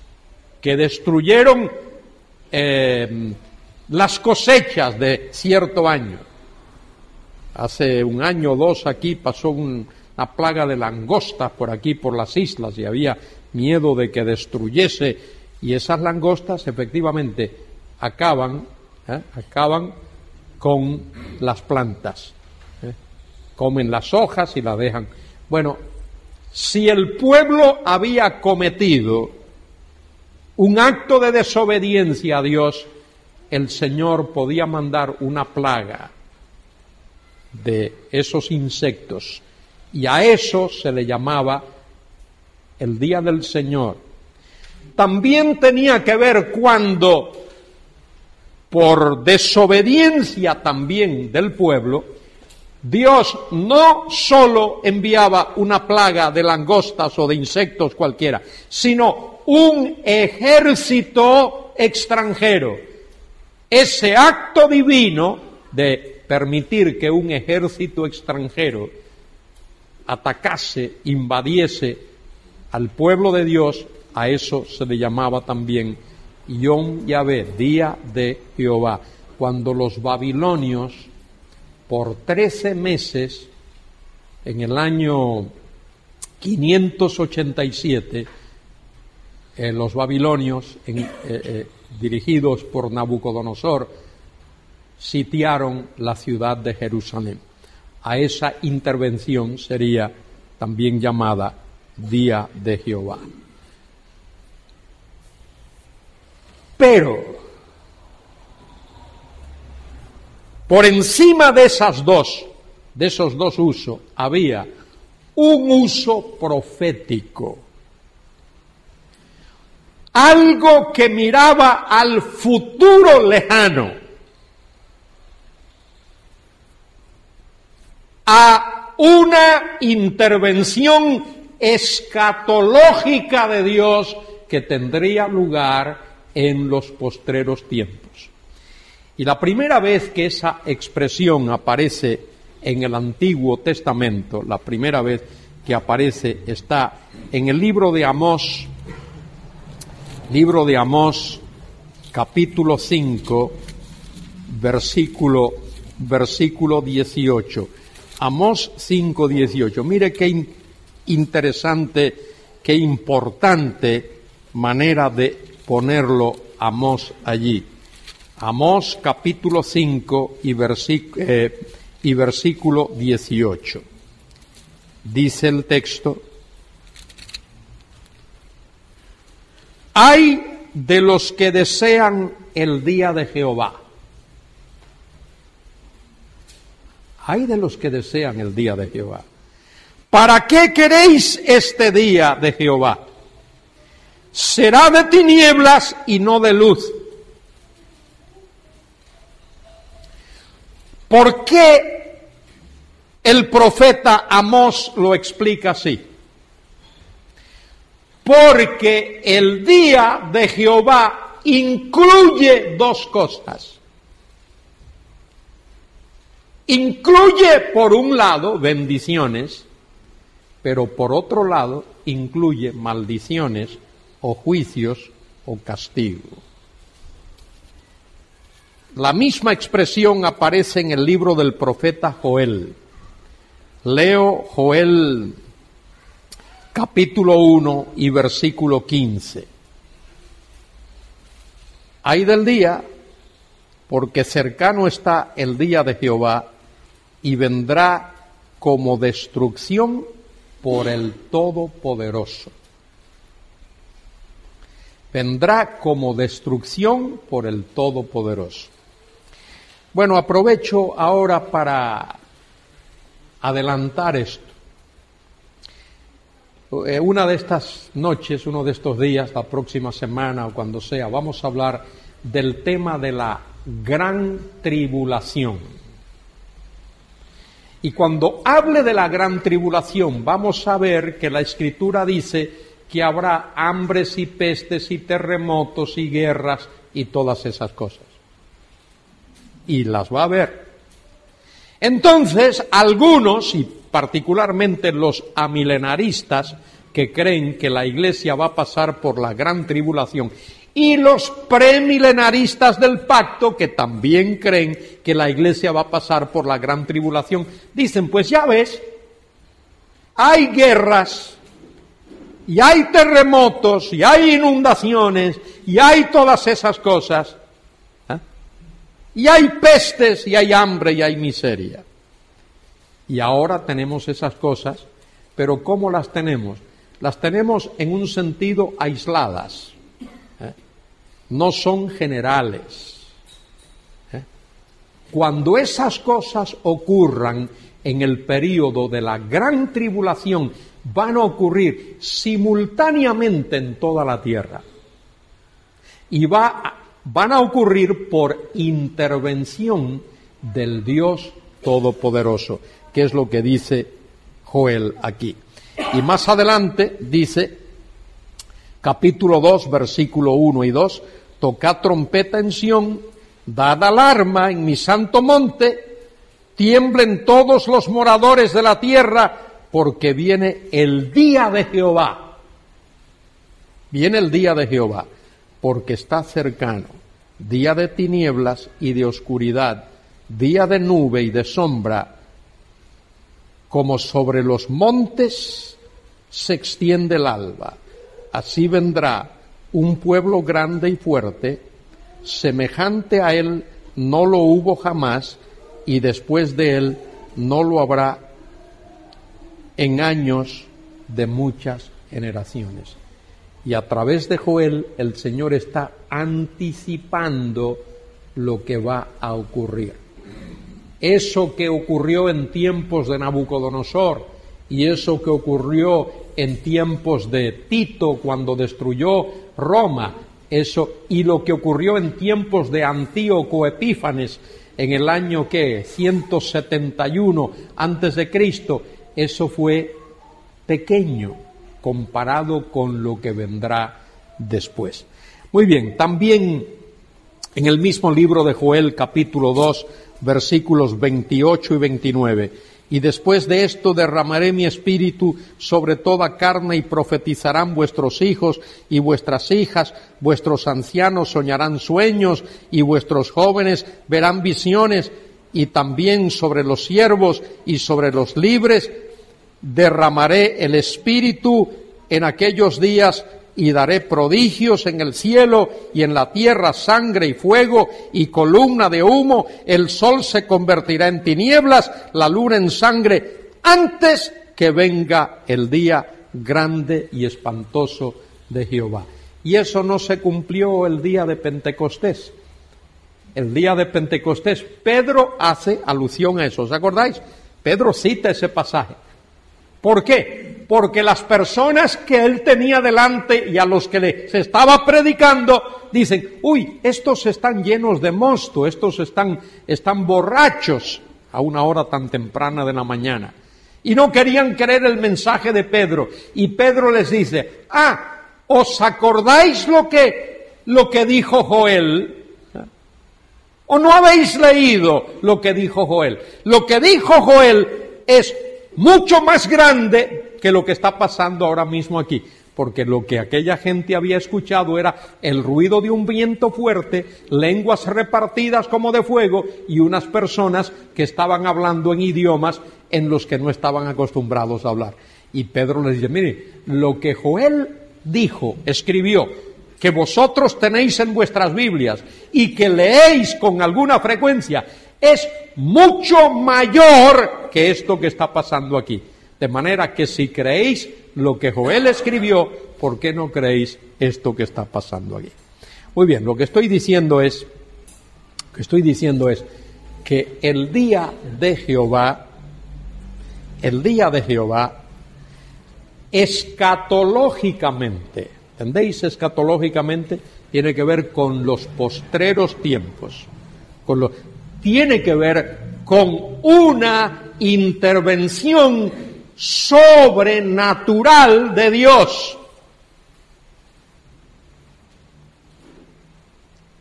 que destruyeron eh, las cosechas de cierto año. Hace un año o dos aquí pasó una plaga de langostas por aquí, por las islas, y había miedo de que destruyese. Y esas langostas efectivamente acaban, ¿eh? acaban con las plantas. ¿eh? Comen las hojas y las dejan. Bueno, si el pueblo había cometido un acto de desobediencia a Dios, el Señor podía mandar una plaga de esos insectos y a eso se le llamaba el día del Señor. También tenía que ver cuando, por desobediencia también del pueblo, Dios no solo enviaba una plaga de langostas o de insectos cualquiera, sino un ejército extranjero. Ese acto divino de permitir que un ejército extranjero atacase, invadiese al pueblo de Dios, a eso se le llamaba también Yom Yahvé, día de Jehová, cuando los babilonios por trece meses, en el año 587, eh, los babilonios, eh, eh, dirigidos por Nabucodonosor, sitiaron la ciudad de Jerusalén. A esa intervención sería también llamada Día de Jehová. Pero Por encima de esas dos, de esos dos usos, había un uso profético. Algo que miraba al futuro lejano. A una intervención escatológica de Dios que tendría lugar en los postreros tiempos. Y la primera vez que esa expresión aparece en el Antiguo Testamento, la primera vez que aparece está en el libro de Amós, libro de Amós, capítulo 5, versículo, versículo 18. Amós 5, 18. Mire qué interesante, qué importante manera de ponerlo Amós allí. Amós capítulo 5 y, eh, y versículo 18. Dice el texto, hay de los que desean el día de Jehová. Hay de los que desean el día de Jehová. ¿Para qué queréis este día de Jehová? Será de tinieblas y no de luz ¿Por qué el profeta Amós lo explica así? Porque el día de Jehová incluye dos cosas. Incluye, por un lado, bendiciones, pero por otro lado, incluye maldiciones o juicios o castigo. la misma expresión aparece en el libro del profeta Joel. Leo Joel capítulo 1 y versículo 15. Hay del día, porque cercano está el día de Jehová, y vendrá como destrucción por el Todopoderoso. Vendrá como destrucción por el Todopoderoso. Bueno, aprovecho ahora para adelantar esto. Eh, una de estas noches, uno de estos días, la próxima semana o cuando sea, vamos a hablar del tema de la gran tribulación. Y cuando hable de la gran tribulación, vamos a ver que la escritura dice que habrá hambres y pestes y terremotos y guerras y todas esas cosas. Y las va a ver. Entonces, algunos, y particularmente los amilenaristas que creen que la Iglesia va a pasar por la gran tribulación y los premilenaristas del pacto, que también creen que la iglesia va a pasar por la gran tribulación, dicen, pues ya ves, hay guerras, y hay terremotos, y hay inundaciones, y hay todas esas cosas, ¿eh? y hay pestes, y hay hambre, y hay miseria. Y ahora tenemos esas cosas, pero ¿cómo las tenemos? Las tenemos en un sentido aisladas. No son generales. ¿eh? Cuando esas cosas ocurran en el periodo de la gran tribulación, van a ocurrir simultáneamente en toda la tierra. Y va van a ocurrir por intervención del Dios Todopoderoso que es lo que dice Joel aquí. Y más adelante dice, capítulo 2, versículo 1 y 2, tocad trompeta en Sión, dad alarma en mi santo monte, tiemblen todos los moradores de la tierra, porque viene el día de Jehová. Viene el día de Jehová, porque está cercano, día de tinieblas y de oscuridad, día de nube y de sombra, como sobre los montes se extiende el alba, así vendrá un pueblo grande y fuerte, semejante a él no lo hubo jamás, y después de él no lo habrá en años de muchas generaciones. Y a través de Joel el Señor está anticipando lo que va a ocurrir eso que ocurrió en tiempos de Nabucodonosor y eso que ocurrió en tiempos de Tito cuando destruyó Roma, eso y lo que ocurrió en tiempos de Antíoco Epífanes en el año que 171 antes de Cristo, eso fue pequeño comparado con lo que vendrá después. Muy bien, también en el mismo libro de Joel capítulo 2 versículos 28 y 29. Y después de esto derramaré mi espíritu sobre toda carne y profetizarán vuestros hijos y vuestras hijas, vuestros ancianos soñarán sueños y vuestros jóvenes verán visiones y también sobre los siervos y sobre los libres derramaré el espíritu en aquellos días y daré prodigios en el cielo y en la tierra sangre y fuego y columna de humo, el sol se convertirá en tinieblas, la luna en sangre, antes que venga el día grande y espantoso de Jehová. Y eso no se cumplió el día de Pentecostés. El día de Pentecostés, Pedro hace alusión a eso, ¿os acordáis? Pedro cita ese pasaje. ¿Por qué? Porque las personas que él tenía delante y a los que le se estaba predicando dicen, uy, estos están llenos de mosto, estos están, están borrachos a una hora tan temprana de la mañana. Y no querían creer el mensaje de Pedro. Y Pedro les dice, ah, ¿os acordáis lo que, lo que dijo Joel? ¿O no habéis leído lo que dijo Joel? Lo que dijo Joel es mucho más grande que lo que está pasando ahora mismo aquí. porque lo que aquella gente había escuchado era el ruido de un viento fuerte, lenguas repartidas como de fuego y unas personas que estaban hablando en idiomas en los que no estaban acostumbrados a hablar. Y Pedro les dice, mire, lo que Joel dijo, escribió, que vosotros tenéis en vuestras Biblias y que leéis con alguna frecuencia, es mucho mayor que esto que está pasando aquí. De manera que si creéis lo que Joel escribió, ¿por qué no creéis esto que está pasando aquí? Muy bien, lo que estoy diciendo es, que estoy diciendo es que el día de Jehová, el día de Jehová, escatológicamente, ¿entendéis? Escatológicamente tiene que ver con los postreros tiempos, con tiene que ver con una intervención sobrenatural de Dios.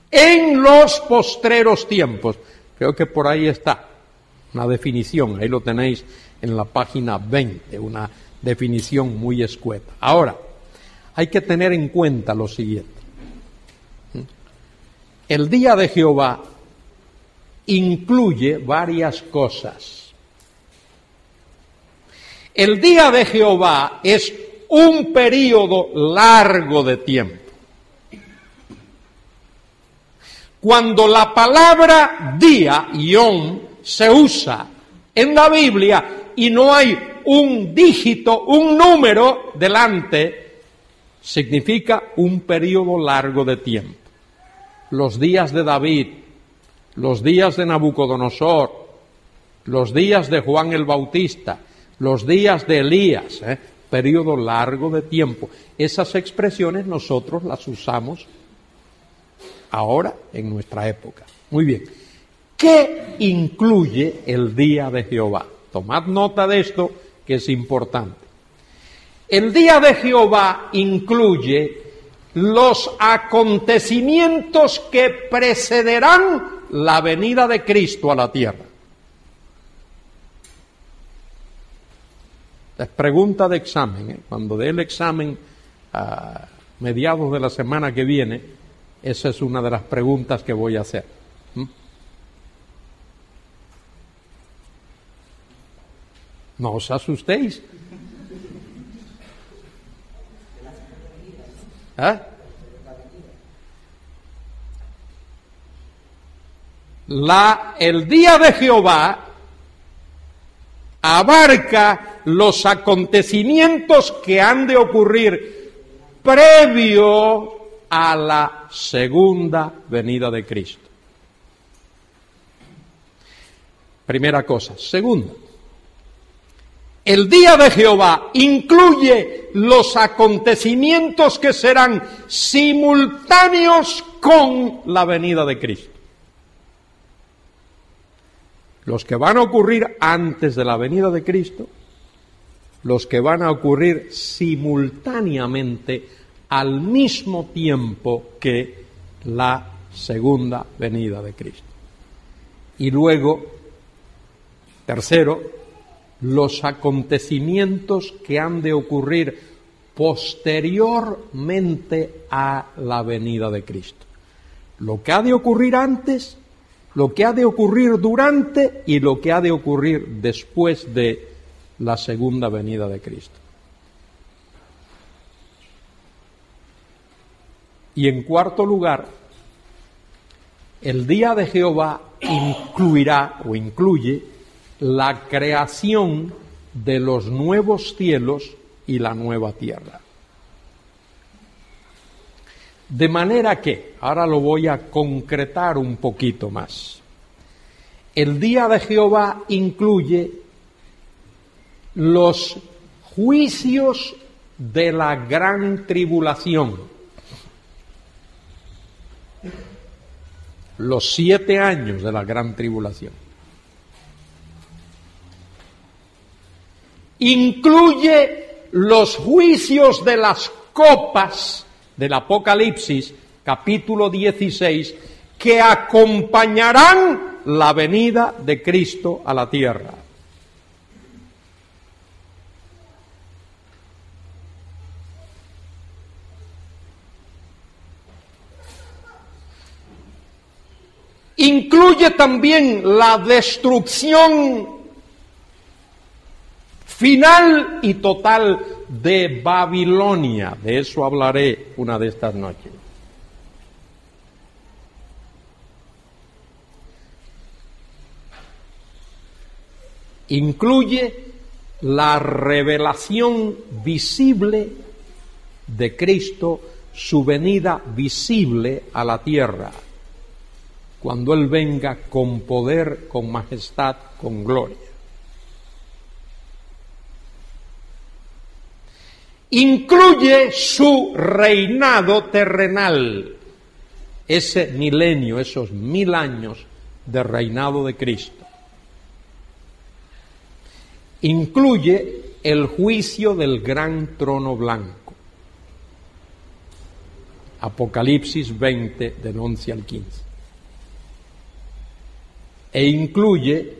En los postreros tiempos. Creo que por ahí está una definición, ahí lo tenéis en la página 20, una definición muy escueta. Ahora, hay que tener en cuenta lo siguiente. El día de Jehová incluye varias cosas. El día de Jehová es un periodo largo de tiempo. Cuando la palabra día, yom, se usa en la Biblia y no hay un dígito, un número delante, significa un periodo largo de tiempo. Los días de David, los días de Nabucodonosor, los días de Juan el Bautista, los días de Elías, ¿eh? periodo largo de tiempo. Esas expresiones nosotros las usamos ahora en nuestra época. Muy bien. ¿Qué incluye el día de Jehová? Tomad nota de esto que es importante. El día de Jehová incluye los acontecimientos que precederán la venida de Cristo a la tierra. Es pregunta de examen. ¿eh? Cuando dé el examen a mediados de la semana que viene, esa es una de las preguntas que voy a hacer. No os asustéis. ¿Eh? La, el día de Jehová abarca los acontecimientos que han de ocurrir previo a la segunda venida de Cristo. Primera cosa. Segunda, el día de Jehová incluye los acontecimientos que serán simultáneos con la venida de Cristo los que van a ocurrir antes de la venida de Cristo, los que van a ocurrir simultáneamente al mismo tiempo que la segunda venida de Cristo. Y luego, tercero, los acontecimientos que han de ocurrir posteriormente a la venida de Cristo. Lo que ha de ocurrir antes lo que ha de ocurrir durante y lo que ha de ocurrir después de la segunda venida de Cristo. Y en cuarto lugar, el día de Jehová incluirá o incluye la creación de los nuevos cielos y la nueva tierra. De manera que, ahora lo voy a concretar un poquito más. El día de Jehová incluye los juicios de la gran tribulación. Los siete años de la gran tribulación. Incluye los juicios de las copas del Apocalipsis, capítulo 16, que acompañarán la venida de Cristo a la tierra. Incluye también la destrucción final y total de Babilonia. De eso hablaré una de estas noches. Incluye la revelación visible de Cristo, su venida visible a la tierra, cuando Él venga con poder, con majestad, con gloria. Incluye su reinado terrenal, ese milenio, esos mil años de reinado de Cristo incluye el juicio del gran trono blanco. Apocalipsis 20 del 11 al 15. E incluye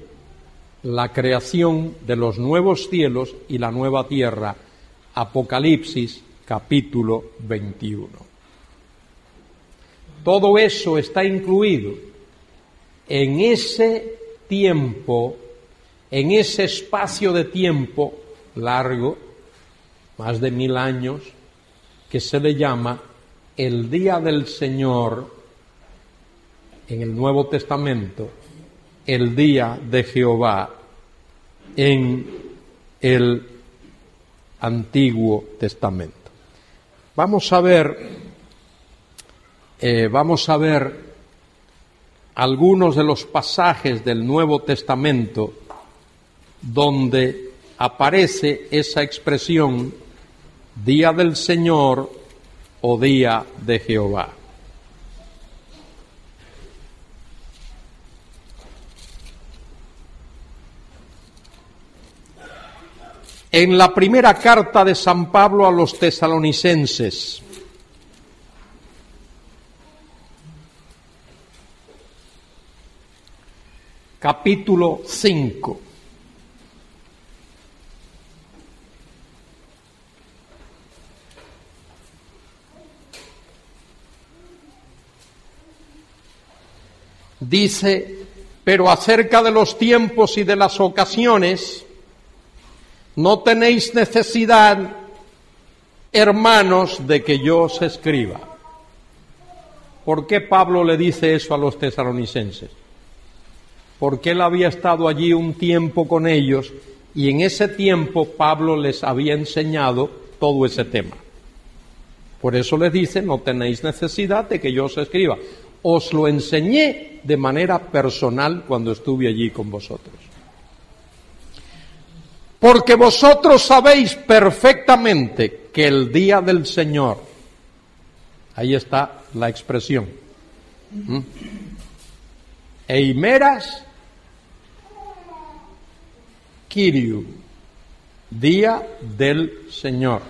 la creación de los nuevos cielos y la nueva tierra. Apocalipsis capítulo 21. Todo eso está incluido en ese tiempo en ese espacio de tiempo largo, más de mil años, que se le llama el día del Señor en el Nuevo Testamento, el día de Jehová en el Antiguo Testamento. Vamos a ver, eh, vamos a ver algunos de los pasajes del Nuevo Testamento donde aparece esa expresión día del Señor o día de Jehová. En la primera carta de San Pablo a los tesalonicenses, capítulo 5. dice, pero acerca de los tiempos y de las ocasiones, no tenéis necesidad, hermanos, de que yo os escriba. ¿Por qué Pablo le dice eso a los tesalonicenses? Porque él había estado allí un tiempo con ellos y en ese tiempo Pablo les había enseñado todo ese tema. Por eso les dice, no tenéis necesidad de que yo os escriba. Os lo enseñé de manera personal cuando estuve allí con vosotros. Porque vosotros sabéis perfectamente que el día del Señor, ahí está la expresión, Eimeras Kiriu, día del Señor.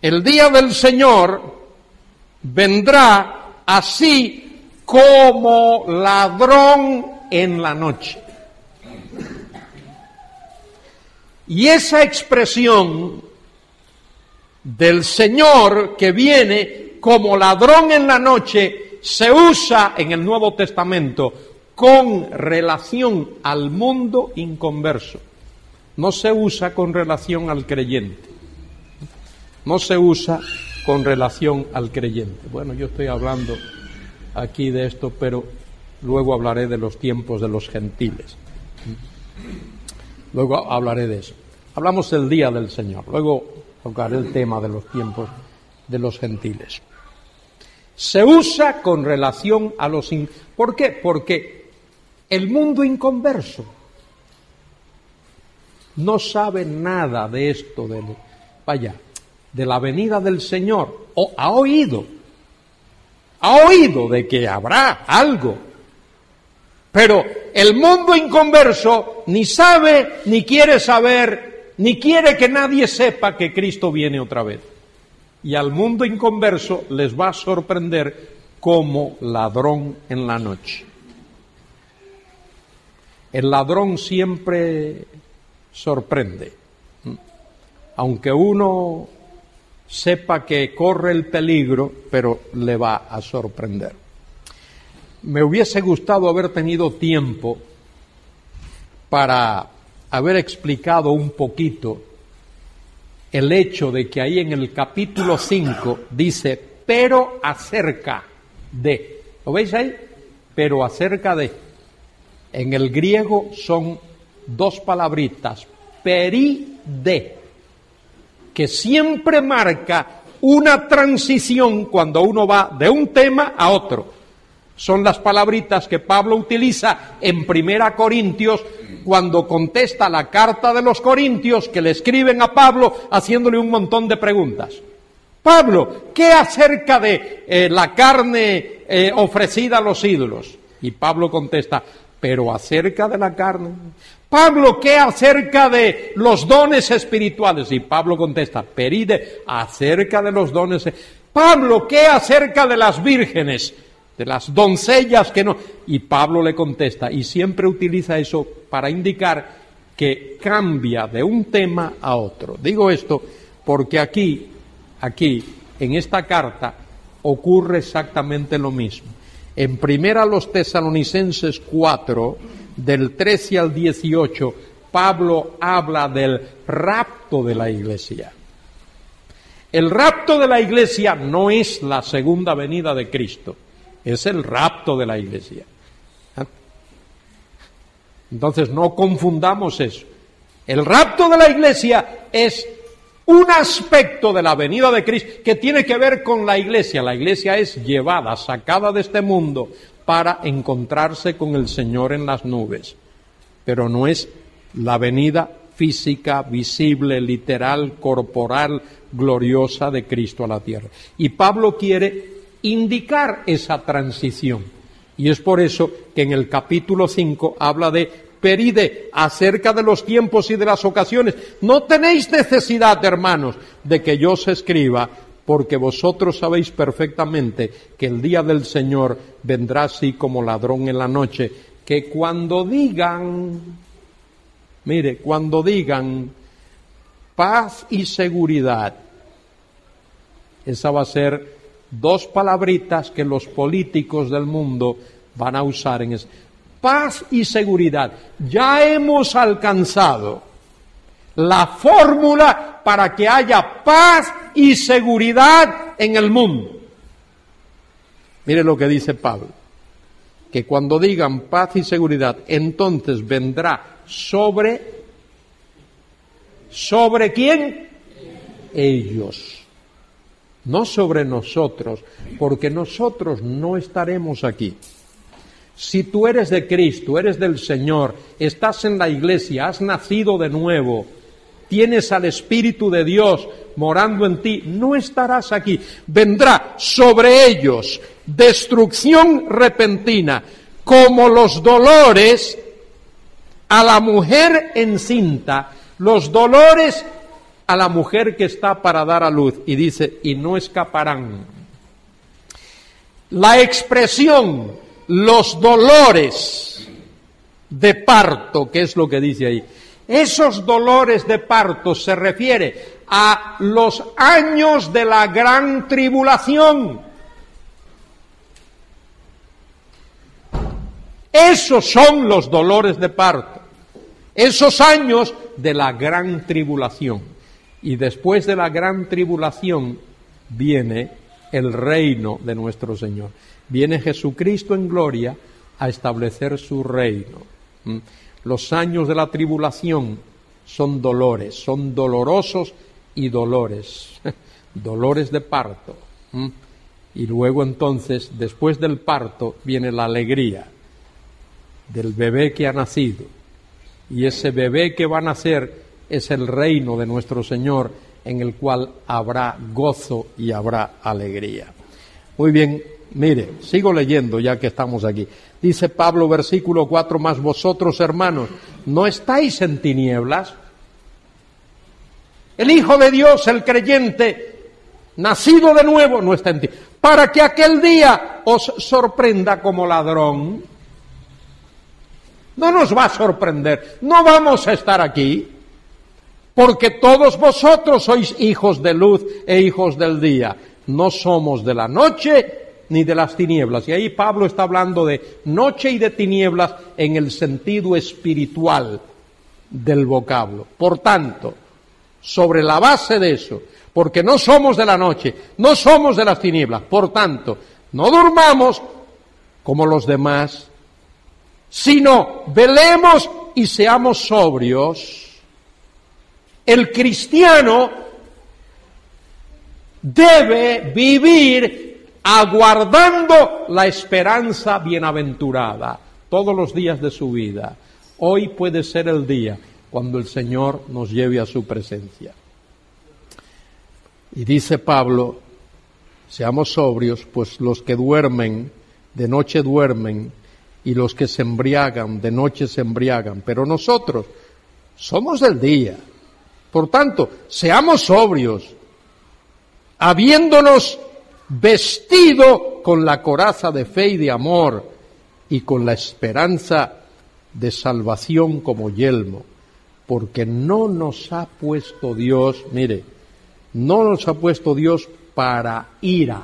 El día del Señor vendrá así como ladrón en la noche. Y esa expresión del Señor que viene como ladrón en la noche se usa en el Nuevo Testamento con relación al mundo inconverso. No se usa con relación al creyente. No se usa con relación al creyente. Bueno, yo estoy hablando aquí de esto, pero luego hablaré de los tiempos de los gentiles. Luego hablaré de eso. Hablamos del día del Señor, luego tocaré el tema de los tiempos de los gentiles. Se usa con relación a los... ¿Por qué? Porque el mundo inconverso no sabe nada de esto, de, vaya, de la venida del Señor, o ha oído, ha oído de que habrá algo, pero el mundo inconverso ni sabe, ni quiere saber, ni quiere que nadie sepa que Cristo viene otra vez. Y al mundo inconverso les va a sorprender como ladrón en la noche. El ladrón siempre sorprende. Aunque uno sepa que corre el peligro, pero le va a sorprender. Me hubiese gustado haber tenido tiempo para haber explicado un poquito el hecho de que ahí en el capítulo 5 dice, pero acerca de. ¿Lo veis ahí? Pero acerca de. En el griego son dos palabritas, peri de, que siempre marca una transición cuando uno va de un tema a otro. Son las palabritas que Pablo utiliza en Primera Corintios cuando contesta la carta de los Corintios que le escriben a Pablo haciéndole un montón de preguntas. Pablo, ¿qué acerca de eh, la carne eh, ofrecida a los ídolos? Y Pablo contesta, pero acerca de la carne. Pablo, ¿qué acerca de los dones espirituales? Y Pablo contesta, peride, acerca de los dones. Pablo, ¿qué acerca de las vírgenes? De las doncellas que no. Y Pablo le contesta, y siempre utiliza eso para indicar que cambia de un tema a otro. Digo esto porque aquí, aquí, en esta carta, ocurre exactamente lo mismo. En primera los tesalonicenses 4, del 13 al 18, Pablo habla del rapto de la iglesia. El rapto de la iglesia no es la segunda venida de Cristo, es el rapto de la iglesia. Entonces no confundamos eso. El rapto de la iglesia es un aspecto de la venida de Cristo que tiene que ver con la iglesia. La iglesia es llevada, sacada de este mundo para encontrarse con el Señor en las nubes. Pero no es la venida física, visible, literal, corporal, gloriosa de Cristo a la tierra. Y Pablo quiere indicar esa transición. Y es por eso que en el capítulo 5 habla de peride acerca de los tiempos y de las ocasiones. No tenéis necesidad, hermanos, de que yo os escriba, porque vosotros sabéis perfectamente que el día del Señor vendrá así como ladrón en la noche, que cuando digan, mire, cuando digan paz y seguridad, esa va a ser dos palabritas que los políticos del mundo van a usar en eso paz y seguridad. Ya hemos alcanzado la fórmula para que haya paz y seguridad en el mundo. Mire lo que dice Pablo, que cuando digan paz y seguridad, entonces vendrá sobre, ¿sobre quién? Ellos, no sobre nosotros, porque nosotros no estaremos aquí. Si tú eres de Cristo, eres del Señor, estás en la iglesia, has nacido de nuevo, tienes al Espíritu de Dios morando en ti, no estarás aquí. Vendrá sobre ellos destrucción repentina, como los dolores a la mujer encinta, los dolores a la mujer que está para dar a luz. Y dice, y no escaparán. La expresión los dolores de parto, que es lo que dice ahí. Esos dolores de parto se refiere a los años de la gran tribulación. Esos son los dolores de parto. Esos años de la gran tribulación. Y después de la gran tribulación viene el reino de nuestro Señor viene Jesucristo en gloria a establecer su reino. ¿Mm? Los años de la tribulación son dolores, son dolorosos y dolores, dolores de parto. ¿Mm? Y luego entonces, después del parto, viene la alegría del bebé que ha nacido. Y ese bebé que va a nacer es el reino de nuestro Señor en el cual habrá gozo y habrá alegría. Muy bien, Mire, sigo leyendo ya que estamos aquí. Dice Pablo, versículo 4, más vosotros, hermanos, ¿no estáis en tinieblas? El Hijo de Dios, el creyente, nacido de nuevo, no está en ti. Para que aquel día os sorprenda como ladrón. No nos va a sorprender, no vamos a estar aquí, porque todos vosotros sois hijos de luz e hijos del día. No somos de la noche ni de las tinieblas. Y ahí Pablo está hablando de noche y de tinieblas en el sentido espiritual del vocablo. Por tanto, sobre la base de eso, porque no somos de la noche, no somos de las tinieblas, por tanto, no durmamos como los demás, sino velemos y seamos sobrios. El cristiano debe vivir aguardando la esperanza bienaventurada todos los días de su vida. Hoy puede ser el día cuando el Señor nos lleve a su presencia. Y dice Pablo, seamos sobrios, pues los que duermen, de noche duermen, y los que se embriagan, de noche se embriagan, pero nosotros somos del día. Por tanto, seamos sobrios, habiéndonos vestido con la coraza de fe y de amor y con la esperanza de salvación como yelmo, porque no nos ha puesto Dios, mire, no nos ha puesto Dios para ira.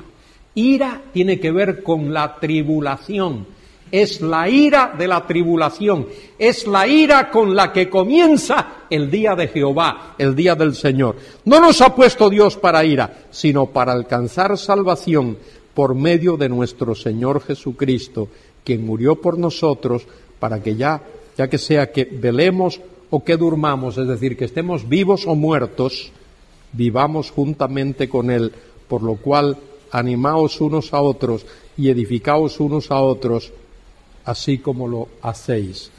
Ira tiene que ver con la tribulación. Es la ira de la tribulación. Es la ira con la que comienza el día de Jehová, el día del Señor. No nos ha puesto Dios para ira, sino para alcanzar salvación por medio de nuestro Señor Jesucristo, quien murió por nosotros para que ya, ya que sea que velemos o que durmamos, es decir, que estemos vivos o muertos, vivamos juntamente con Él, por lo cual animaos unos a otros y edificaos unos a otros, así como lo hacéis.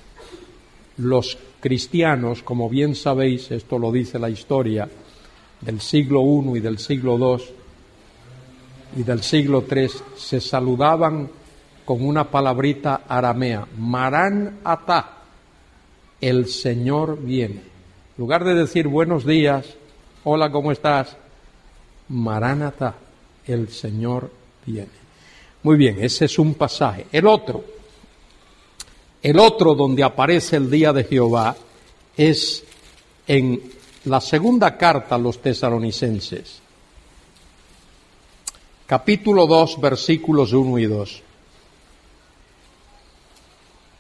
Los cristianos, como bien sabéis, esto lo dice la historia del siglo I y del siglo II y del siglo III, se saludaban con una palabrita aramea, Marán Ata, el Señor viene. En lugar de decir buenos días, hola, ¿cómo estás? Maránata, el Señor viene. Muy bien, ese es un pasaje. El otro, el otro donde aparece el día de Jehová es en la segunda carta a los tesalonicenses, capítulo 2, versículos 1 y 2.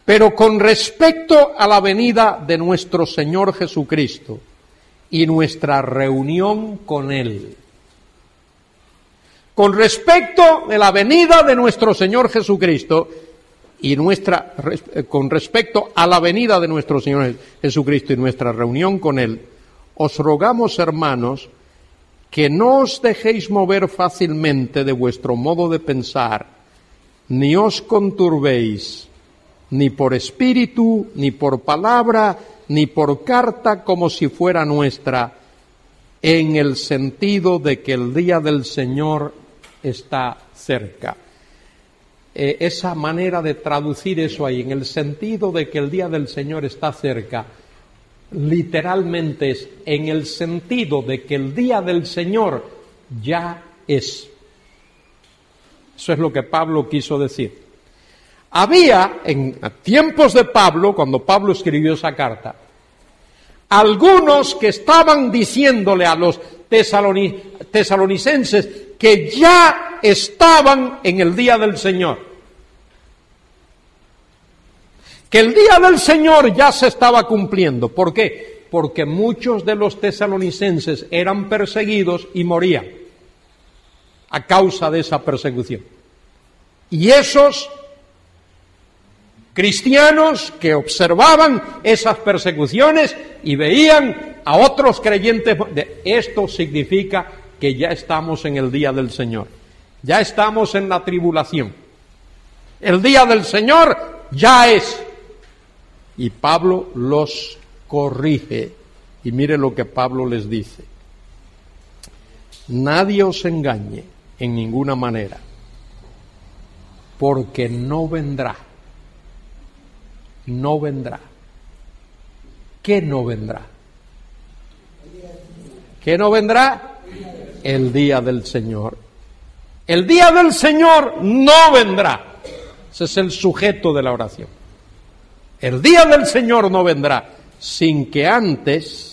Pero con respecto a la venida de nuestro Señor Jesucristo y nuestra reunión con Él, con respecto de la venida de nuestro Señor Jesucristo y nuestra con respecto a la venida de nuestro Señor Jesucristo y nuestra reunión con él, os rogamos, hermanos, que no os dejéis mover fácilmente de vuestro modo de pensar, ni os conturbéis ni por espíritu, ni por palabra, ni por carta como si fuera nuestra, en el sentido de que el día del Señor está cerca. Eh, esa manera de traducir eso ahí, en el sentido de que el día del Señor está cerca, literalmente es en el sentido de que el día del Señor ya es. Eso es lo que Pablo quiso decir. Había en tiempos de Pablo, cuando Pablo escribió esa carta, algunos que estaban diciéndole a los tesalonicenses que ya estaban en el día del Señor. Que el día del Señor ya se estaba cumpliendo. ¿Por qué? Porque muchos de los tesalonicenses eran perseguidos y morían a causa de esa persecución. Y esos cristianos que observaban esas persecuciones y veían a otros creyentes. Esto significa que ya estamos en el día del Señor, ya estamos en la tribulación. El día del Señor ya es. Y Pablo los corrige. Y mire lo que Pablo les dice. Nadie os engañe en ninguna manera, porque no vendrá no vendrá. ¿Qué no vendrá? ¿Qué no vendrá? El día del Señor. El día del Señor no vendrá. Ese es el sujeto de la oración. El día del Señor no vendrá sin que antes...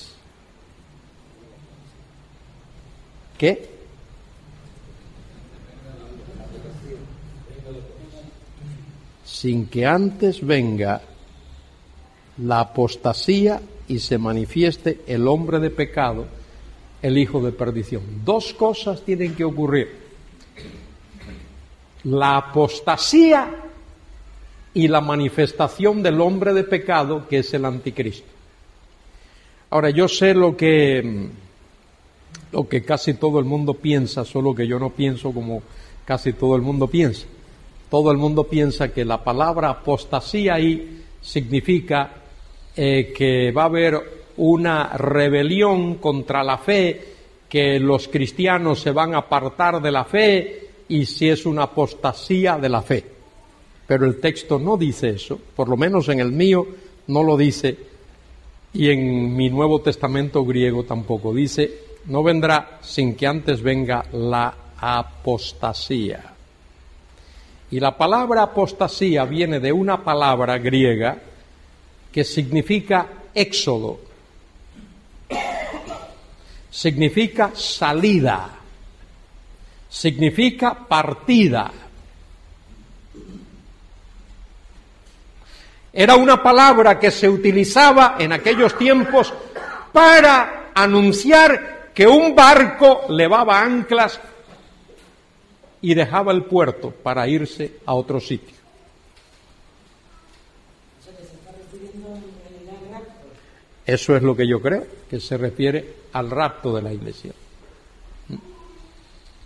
¿Qué? sin que antes venga la apostasía y se manifieste el hombre de pecado, el hijo de perdición. Dos cosas tienen que ocurrir. La apostasía y la manifestación del hombre de pecado, que es el anticristo. Ahora, yo sé lo que, lo que casi todo el mundo piensa, solo que yo no pienso como casi todo el mundo piensa. Todo el mundo piensa que la palabra apostasía ahí significa eh, que va a haber una rebelión contra la fe, que los cristianos se van a apartar de la fe y si es una apostasía de la fe. Pero el texto no dice eso, por lo menos en el mío no lo dice y en mi Nuevo Testamento griego tampoco. Dice, no vendrá sin que antes venga la apostasía. Y la palabra apostasía viene de una palabra griega que significa éxodo, significa salida, significa partida. Era una palabra que se utilizaba en aquellos tiempos para anunciar que un barco levaba anclas y dejaba el puerto para irse a otro sitio. Eso es lo que yo creo, que se refiere al rapto de la iglesia.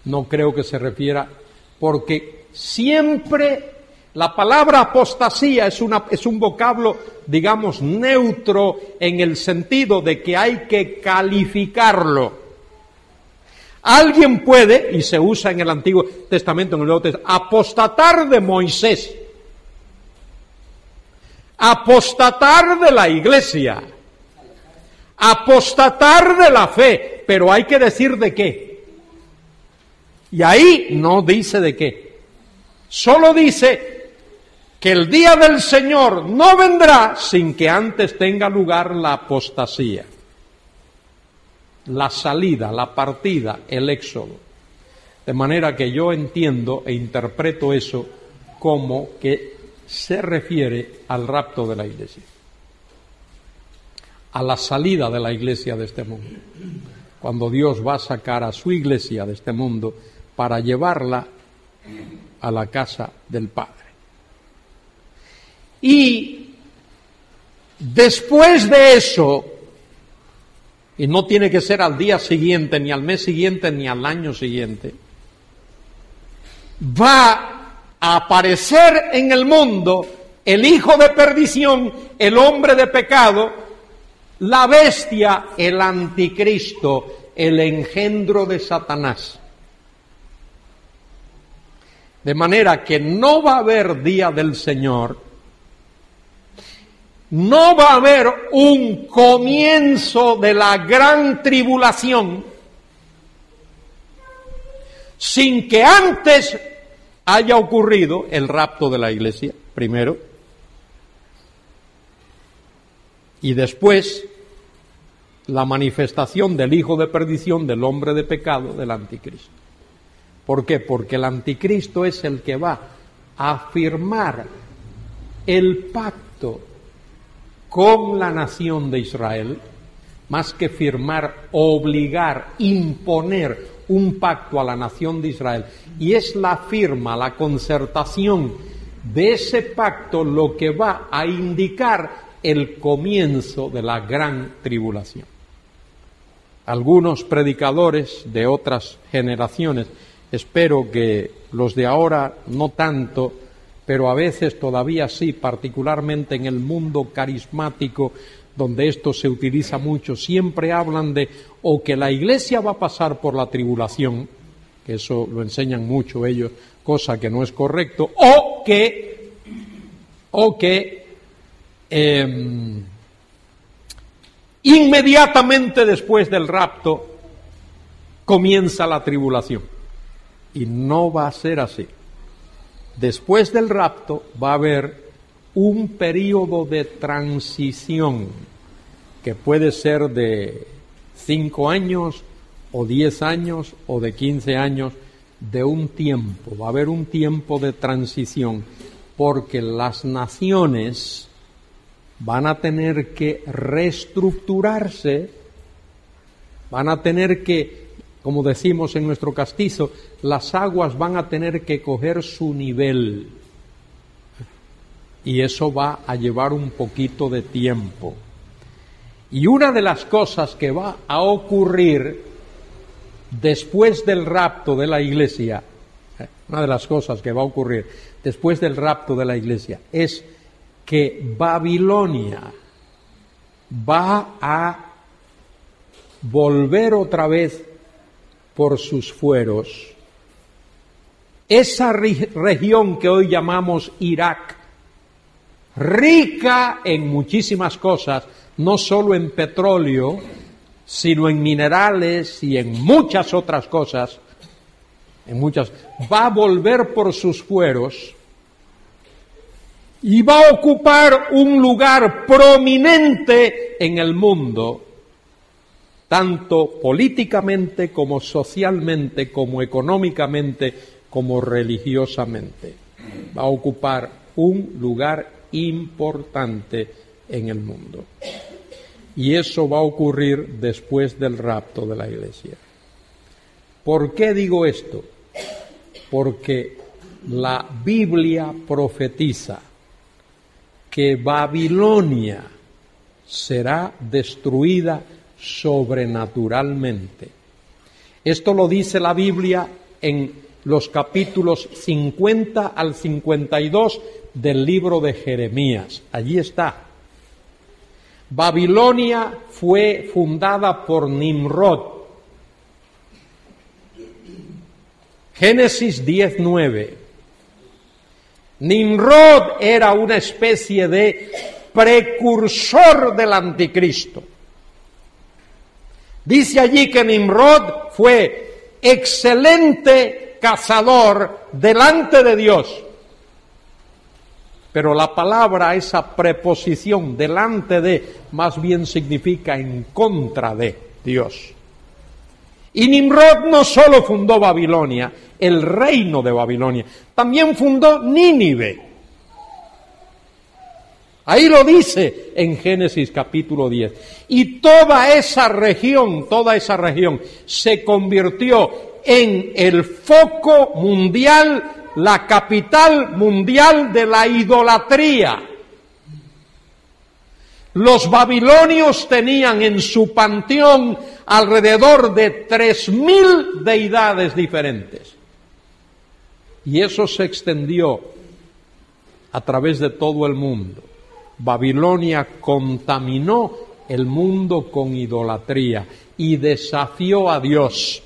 No creo que se refiera, porque siempre la palabra apostasía es, una, es un vocablo, digamos, neutro en el sentido de que hay que calificarlo. Alguien puede, y se usa en el Antiguo Testamento, en el Nuevo Testamento, apostatar de Moisés, apostatar de la iglesia, apostatar de la fe, pero hay que decir de qué. Y ahí no dice de qué. Solo dice que el día del Señor no vendrá sin que antes tenga lugar la apostasía, la salida, la partida, el éxodo. De manera que yo entiendo e interpreto eso como que se refiere al rapto de la iglesia a la salida de la iglesia de este mundo. Cuando Dios va a sacar a su iglesia de este mundo para llevarla a la casa del Padre. Y después de eso, y no tiene que ser al día siguiente, ni al mes siguiente, ni al año siguiente, va a aparecer en el mundo el hijo de perdición, el hombre de pecado, la bestia, el anticristo, el engendro de Satanás. De manera que no va a haber día del Señor, no va a haber un comienzo de la gran tribulación sin que antes haya ocurrido el rapto de la iglesia, primero, y después la manifestación del hijo de perdición, del hombre de pecado, del anticristo. ¿Por qué? Porque el anticristo es el que va a firmar el pacto con la nación de Israel, más que firmar, obligar, imponer un pacto a la nación de Israel. Y es la firma, la concertación de ese pacto lo que va a indicar el comienzo de la gran tribulación. Algunos predicadores de otras generaciones, espero que los de ahora no tanto, pero a veces todavía sí, particularmente en el mundo carismático, donde esto se utiliza mucho, siempre hablan de o que la iglesia va a pasar por la tribulación, que eso lo enseñan mucho ellos, cosa que no es correcto, o que, o que Em, inmediatamente después del rapto comienza la tribulación. Y no va a ser así. Después del rapto va a haber un periodo de transición que puede ser de cinco años o diez años o de quince años de un tiempo. Va a haber un tiempo de transición porque las naciones van a tener que reestructurarse, van a tener que, como decimos en nuestro castizo, las aguas van a tener que coger su nivel. Y eso va a llevar un poquito de tiempo. Y una de las cosas que va a ocurrir después del rapto de la iglesia, eh, una de las cosas que va a ocurrir después del rapto de la iglesia es que Babilonia va a volver otra vez por sus fueros. Esa región que hoy llamamos Irak, rica en muchísimas cosas, no solo en petróleo, sino en minerales y en muchas otras cosas, en muchas, va a volver por sus fueros y va a ocupar un lugar prominente en el mundo, tanto políticamente como socialmente, como económicamente, como religiosamente. Va a ocupar un lugar importante en el mundo. Y eso va a ocurrir después del rapto de la iglesia. ¿Por qué digo esto? Porque la Biblia profetiza que Babilonia será destruida sobrenaturalmente. Esto lo dice la Biblia en los capítulos 50 al 52 del libro de Jeremías. Allí está. Babilonia fue fundada por Nimrod. Génesis 19. Nimrod era una especie de precursor del anticristo. Dice allí que Nimrod fue excelente cazador delante de Dios. Pero la palabra, esa preposición delante de, más bien significa en contra de Dios. Y Nimrod no solo fundó Babilonia, el reino de Babilonia, también fundó Nínive. Ahí lo dice en Génesis capítulo 10. Y toda esa región, toda esa región se convirtió en el foco mundial, la capital mundial de la idolatría. Los babilonios tenían en su panteón alrededor de tres mil deidades diferentes. Y eso se extendió a través de todo el mundo. Babilonia contaminó el mundo con idolatría y desafió a Dios.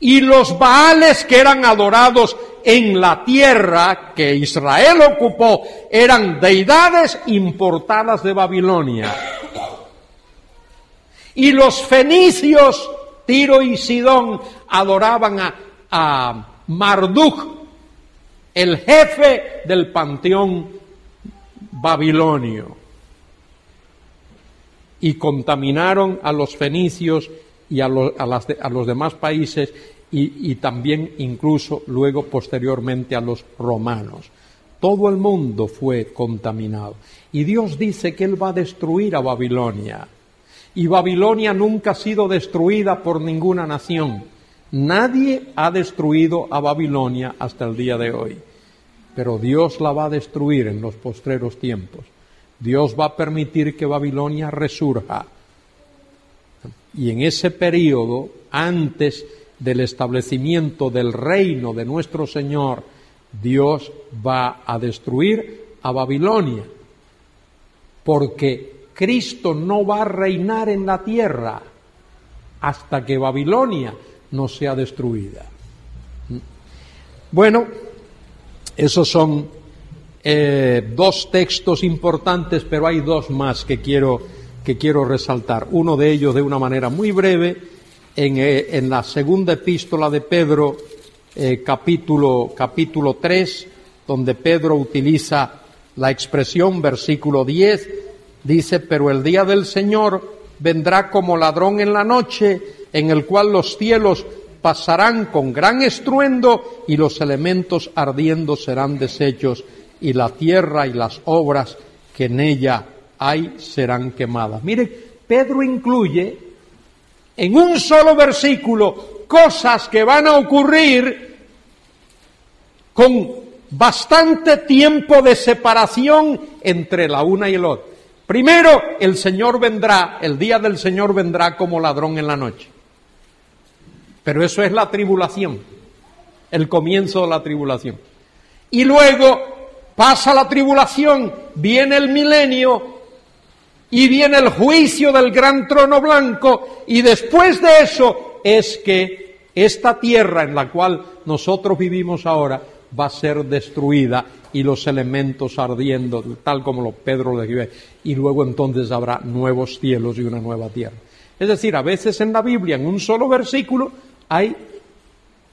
Y los Baales que eran adorados en la tierra que Israel ocupó eran deidades importadas de Babilonia. Y los fenicios, Tiro y Sidón, adoraban a, Marduk, el jefe del panteón babilonio. Y contaminaron a los fenicios y a, a los demás países y, también incluso luego posteriormente a los romanos. Todo el mundo fue contaminado. Y Dios dice que Él va a destruir a Babilonia. Y Babilonia nunca ha sido destruida por ninguna nación. Nadie ha destruido a Babilonia hasta el día de hoy. Pero Dios la va a destruir en los postreros tiempos. Dios va a permitir que Babilonia resurja. Y en ese periodo, antes del establecimiento del reino de nuestro Señor, Dios va a destruir a Babilonia, porque Cristo no va a reinar en la tierra hasta que Babilonia no sea destruida. Bueno, esos son eh, dos textos importantes, pero hay dos más que quiero, que quiero resaltar. Uno de ellos de una manera muy breve eh, en, la segunda epístola de Pedro, eh, capítulo, capítulo 3, donde Pedro utiliza la expresión, versículo 10, dice, pero el día del Señor vendrá como ladrón en la noche, en el cual los cielos pasarán con gran estruendo y los elementos ardiendo serán deshechos y la tierra y las obras que en ella hay serán quemadas. Miren, Pedro incluye en un solo versículo cosas que van a ocurrir con bastante tiempo de separación entre la una y el otro. Primero, el Señor vendrá, el día del Señor vendrá como ladrón en la noche. Pero eso es la tribulación, el comienzo de la tribulación. Y luego pasa la tribulación, viene el milenio y viene el juicio del gran trono blanco y después de eso es que esta tierra en la cual nosotros vivimos ahora va a ser destruida y los elementos ardiendo, tal como lo Pedro le dice, y luego entonces habrá nuevos cielos y una nueva tierra. Es decir, a veces en la Biblia, en un solo versículo, hay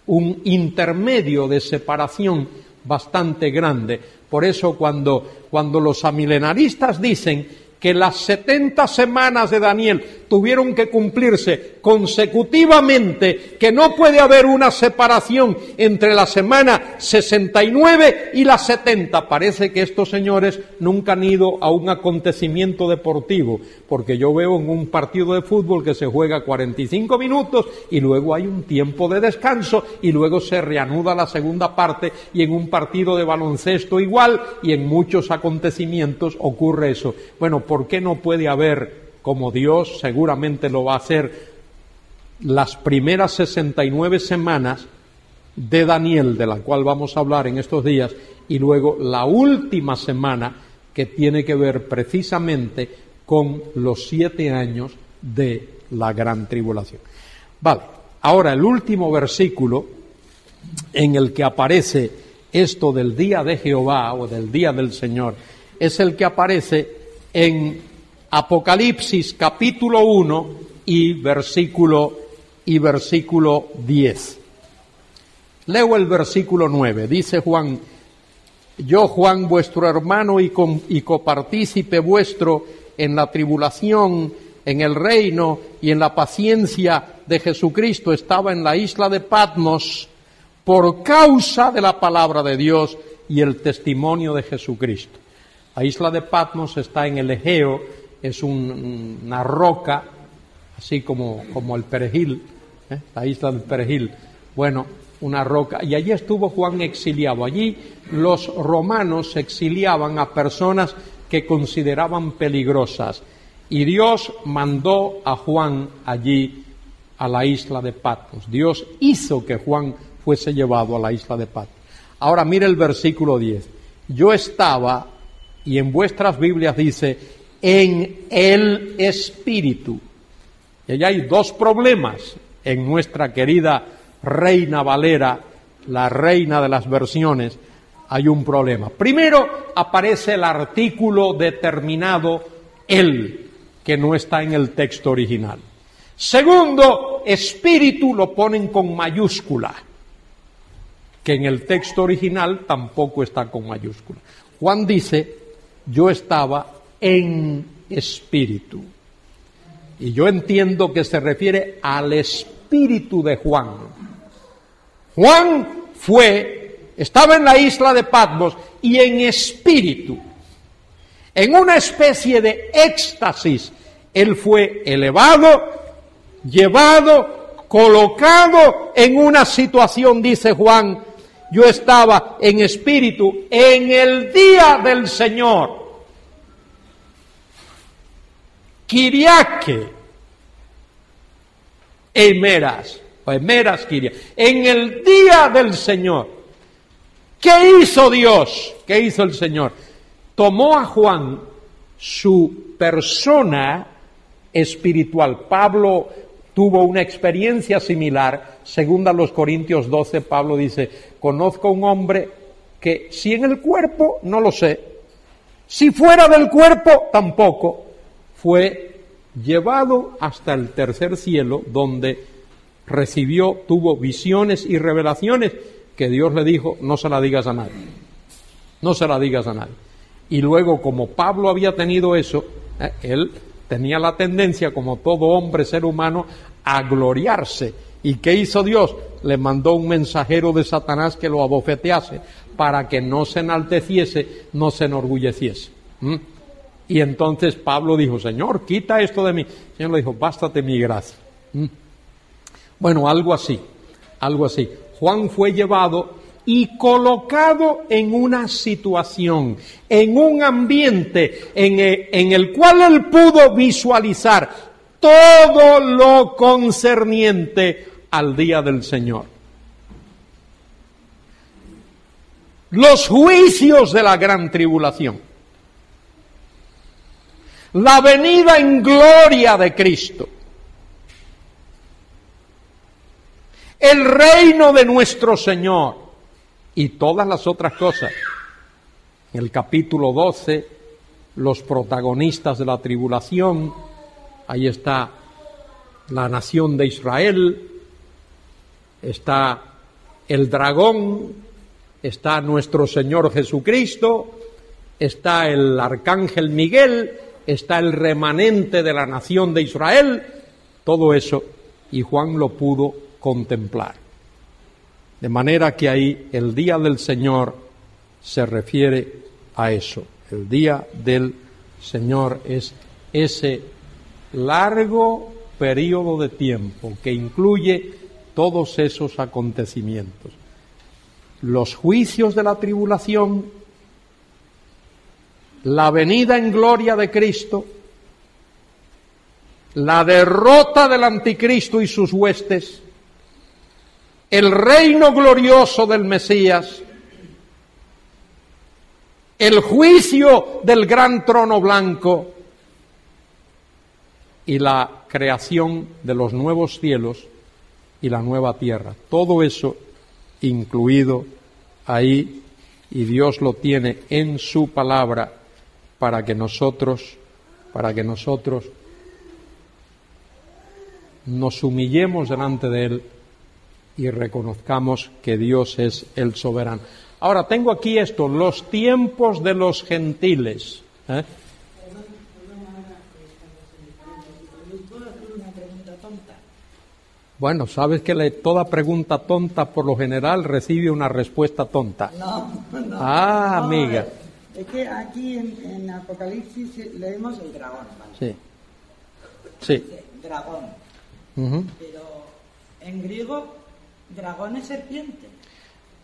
un intermedio de separación bastante grande. Por eso cuando, cuando los amilenaristas dicen que las 70 semanas de Daniel tuvieron que cumplirse consecutivamente, que no puede haber una separación entre la semana 69 y la 70. Parece que estos señores nunca han ido a un acontecimiento deportivo, porque yo veo en un partido de fútbol que se juega 45 minutos y luego hay un tiempo de descanso y luego se reanuda la segunda parte y en un partido de baloncesto igual y en muchos acontecimientos ocurre eso. Bueno, ¿por qué no puede haber como Dios seguramente lo va a hacer, las primeras 69 semanas de Daniel, de la cual vamos a hablar en estos días, y luego la última semana que tiene que ver precisamente con los siete años de la gran tribulación. Vale, ahora el último versículo en el que aparece esto del día de Jehová o del día del Señor es el que aparece en Apocalipsis capítulo 1 y versículo, y versículo 10. Leo el versículo 9. Dice Juan, yo Juan vuestro hermano y, y copartícipe vuestro en la tribulación, en el reino y en la paciencia de Jesucristo estaba en la isla de Patmos por causa de la palabra de Dios y el testimonio de Jesucristo. La isla de Patmos está en el Egeo, es una roca, así como, como el perejil, ¿eh? la isla del perejil. Bueno, una roca. Y allí estuvo Juan exiliado. Allí los romanos exiliaban a personas que consideraban peligrosas. Y Dios mandó a Juan allí a la isla de Patmos. Dios hizo que Juan fuese llevado a la isla de Patmos. Ahora mire el versículo 10. Yo estaba, y en vuestras Biblias dice, en el Espíritu. Y allá hay dos problemas en nuestra querida Reina Valera, la reina de las versiones, hay un problema. Primero aparece el artículo determinado el, que no está en el texto original. Segundo, espíritu lo ponen con mayúscula, que en el texto original tampoco está con mayúscula. Juan dice, yo estaba en espíritu. Y yo entiendo que se refiere al espíritu de Juan. Juan fue, estaba en la isla de Patmos y en espíritu, en una especie de éxtasis, él fue elevado, llevado, colocado en una situación, dice Juan, yo estaba en espíritu en el día del Señor. Kiriake, Emeras, o Emeras Kiria, en el día del Señor. ¿Qué hizo Dios? ¿Qué hizo el Señor? Tomó a Juan su persona espiritual. Pablo tuvo una experiencia similar. Según a los Corintios 12, Pablo dice, conozco un hombre que si en el cuerpo, no lo sé. Si fuera del cuerpo, tampoco fue llevado hasta el tercer cielo, donde recibió, tuvo visiones y revelaciones que Dios le dijo, no se la digas a nadie, no se la digas a nadie. Y luego, como Pablo había tenido eso, eh, él tenía la tendencia, como todo hombre, ser humano, a gloriarse ¿Y qué hizo Dios? Le mandó un mensajero de Satanás que lo abofetease para que no se enalteciese, no se enorgulleciese. ¿Mm? Y entonces Pablo dijo, Señor, quita esto de mí. El Señor le dijo, bástate mi gracia. ¿Mm? Bueno, algo así, algo así. Juan fue llevado y colocado en una situación, en un ambiente en en el cual él pudo visualizar todo lo concerniente al día del Señor. Los juicios de la gran tribulación. La venida en gloria de Cristo. El reino de nuestro Señor y todas las otras cosas. En el capítulo 12, los protagonistas de la tribulación, ahí está la nación de Israel, está el dragón, está nuestro Señor Jesucristo, está el arcángel Miguel, está el remanente de la nación de Israel, todo eso, y Juan lo pudo contemplar. De manera que ahí el día del Señor se refiere a eso. El día del Señor es ese largo periodo de tiempo que incluye todos esos acontecimientos. Los juicios de la tribulación, la venida en gloria de Cristo, la derrota del anticristo y sus huestes, el reino glorioso del Mesías, el juicio del gran trono blanco y la creación de los nuevos cielos y la nueva tierra. Todo eso incluido ahí y Dios lo tiene en su palabra para que nosotros, para que nosotros nos humillemos delante de Él y reconozcamos que Dios es el soberano. Ahora tengo aquí esto, los tiempos de los gentiles. ¿eh? Bueno, sabes que toda pregunta tonta por lo general recibe una respuesta tonta. No, no. Ah, amiga. Es que aquí en, en Apocalipsis leemos el dragón. ¿vale? Sí. Sí. Dragón. Pero en griego, dragón es serpiente.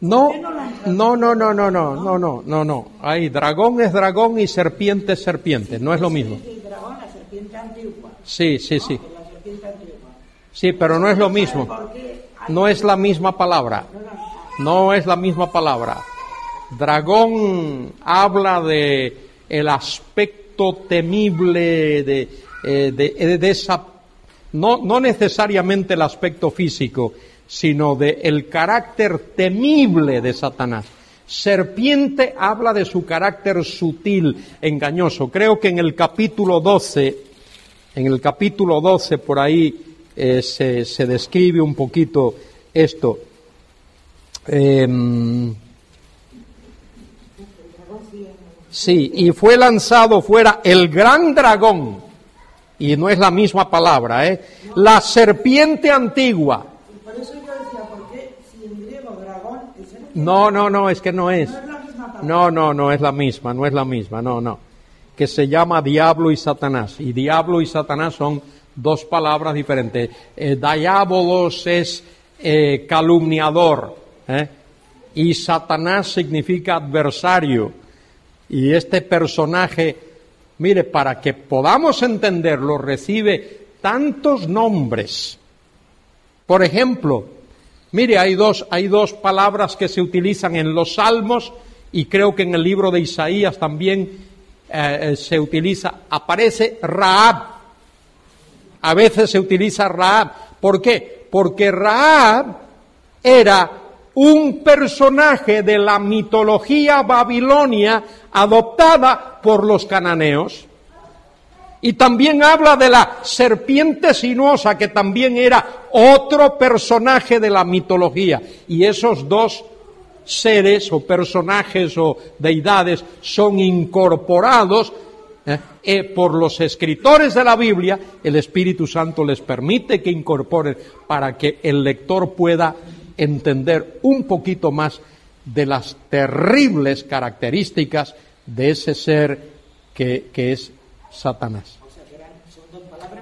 No, ¿Por qué no no, no, no, no, no, no, no, no. Ahí, dragón es dragón y serpiente es serpiente, no es lo mismo. Sí, el dragón, la serpiente antigua. Sí, sí, ¿no? sí. Que La serpiente antigua. Sí, pero no es lo mismo. No es la misma palabra. No es la misma palabra. Dragón habla de el aspecto temible de, eh, de, eh, de esa, no, no necesariamente el aspecto físico, sino de el carácter temible de Satanás. Serpiente habla de su carácter sutil, engañoso. Creo que en el capítulo 12, en el capítulo 12 por ahí eh, se, se describe un poquito esto. Em, sí, y fue lanzado fuera el gran dragón, y no es la misma palabra, ¿eh? la serpiente antigua. No, no, no, es que no es. No es la misma palabra. No, no, no es la misma, no es la misma, no, no. Que se llama diablo y Satanás. Y diablo y Satanás son dos palabras diferentes. Eh, diabolos es eh, calumniador. ¿eh? Y Satanás significa adversario. Y este personaje, mire, para que podamos entenderlo, recibe tantos nombres. Por ejemplo, mire, hay dos, hay dos palabras que se utilizan en los salmos y creo que en el libro de Isaías también eh, se utiliza, aparece Raab. A veces se utiliza Raab. ¿Por qué? Porque Raab era un personaje de la mitología babilonia adoptada por los cananeos. Y también habla de la serpiente sinuosa, que también era otro personaje de la mitología. Y esos dos seres o personajes o deidades son incorporados ¿eh? Eh, por los escritores de la Biblia, el Espíritu Santo les permite que incorporen para que el lector pueda entender un poquito más de las terribles características de ese ser que, que es Satanás.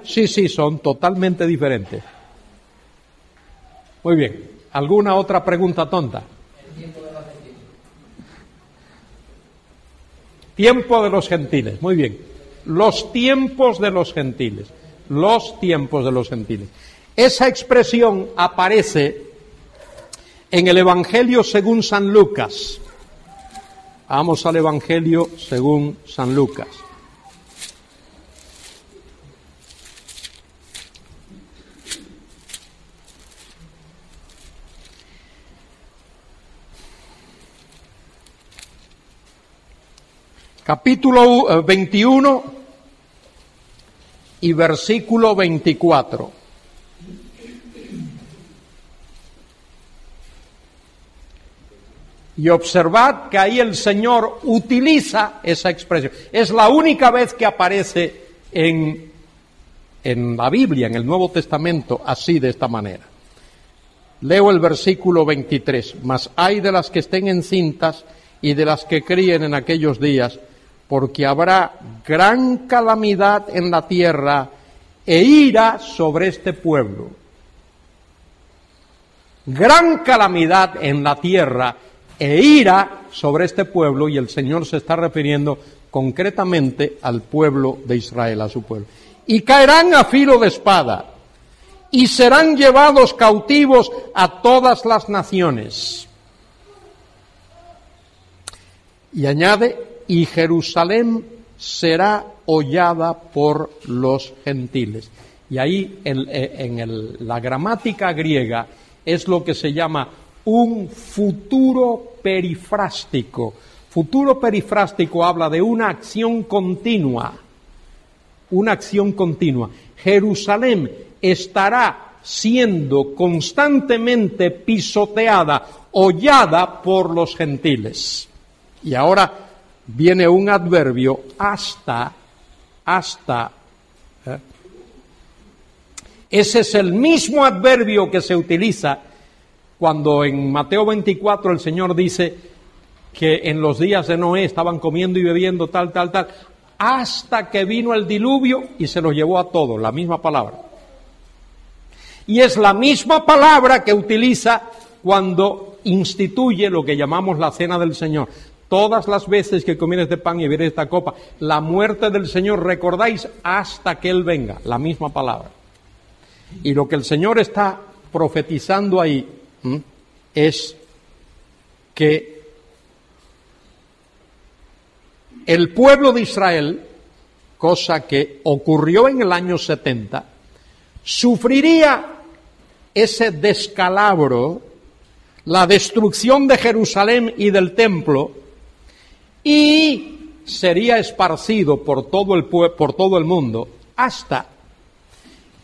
Sí, sí, son totalmente diferentes. Muy bien. ¿Alguna otra pregunta tonta? Tiempo de los gentiles. Muy bien. Los tiempos de los gentiles. Los tiempos de los gentiles. Esa expresión aparece en el Evangelio según San Lucas. Vamos al Evangelio según San Lucas. Capítulo 21 eh, y versículo 24. Y observad que ahí el Señor utiliza esa expresión. Es la única vez que aparece en, en la Biblia, en el Nuevo Testamento, así de esta manera. Leo el versículo 23. Mas hay de las que estén encintas y de las que críen en aquellos días porque habrá gran calamidad en la tierra e ira sobre este pueblo. Gran calamidad en la tierra e ira sobre este pueblo y el Señor se está refiriendo concretamente al pueblo de Israel, a su pueblo. Y caerán a filo de espada y serán llevados cautivos a todas las naciones. Y añade, y Jerusalén será hollada por los gentiles. Y ahí en, eh, la gramática griega es lo que se llama un futuro perifrástico. Futuro perifrástico habla de una acción continua, una acción continua. Jerusalén estará siendo constantemente pisoteada, hollada por los gentiles. Y ahora viene un adverbio hasta, hasta. ¿eh? Ese es el mismo adverbio que se utiliza cuando en Mateo 24 el Señor dice que en los días de Noé estaban comiendo y bebiendo tal, tal, tal, hasta que vino el diluvio y se los llevó a todos, la misma palabra. Y es la misma palabra que utiliza cuando instituye lo que llamamos la cena del Señor. Todas las veces que comieres de pan y bebieres esta copa, la muerte del Señor recordáis hasta que Él venga, la misma palabra. Y lo que el Señor está profetizando ahí es que el pueblo de Israel, cosa que ocurrió en el año 70, sufriría ese descalabro, la destrucción de Jerusalén y del templo, y sería esparcido por todo el, por todo el mundo hasta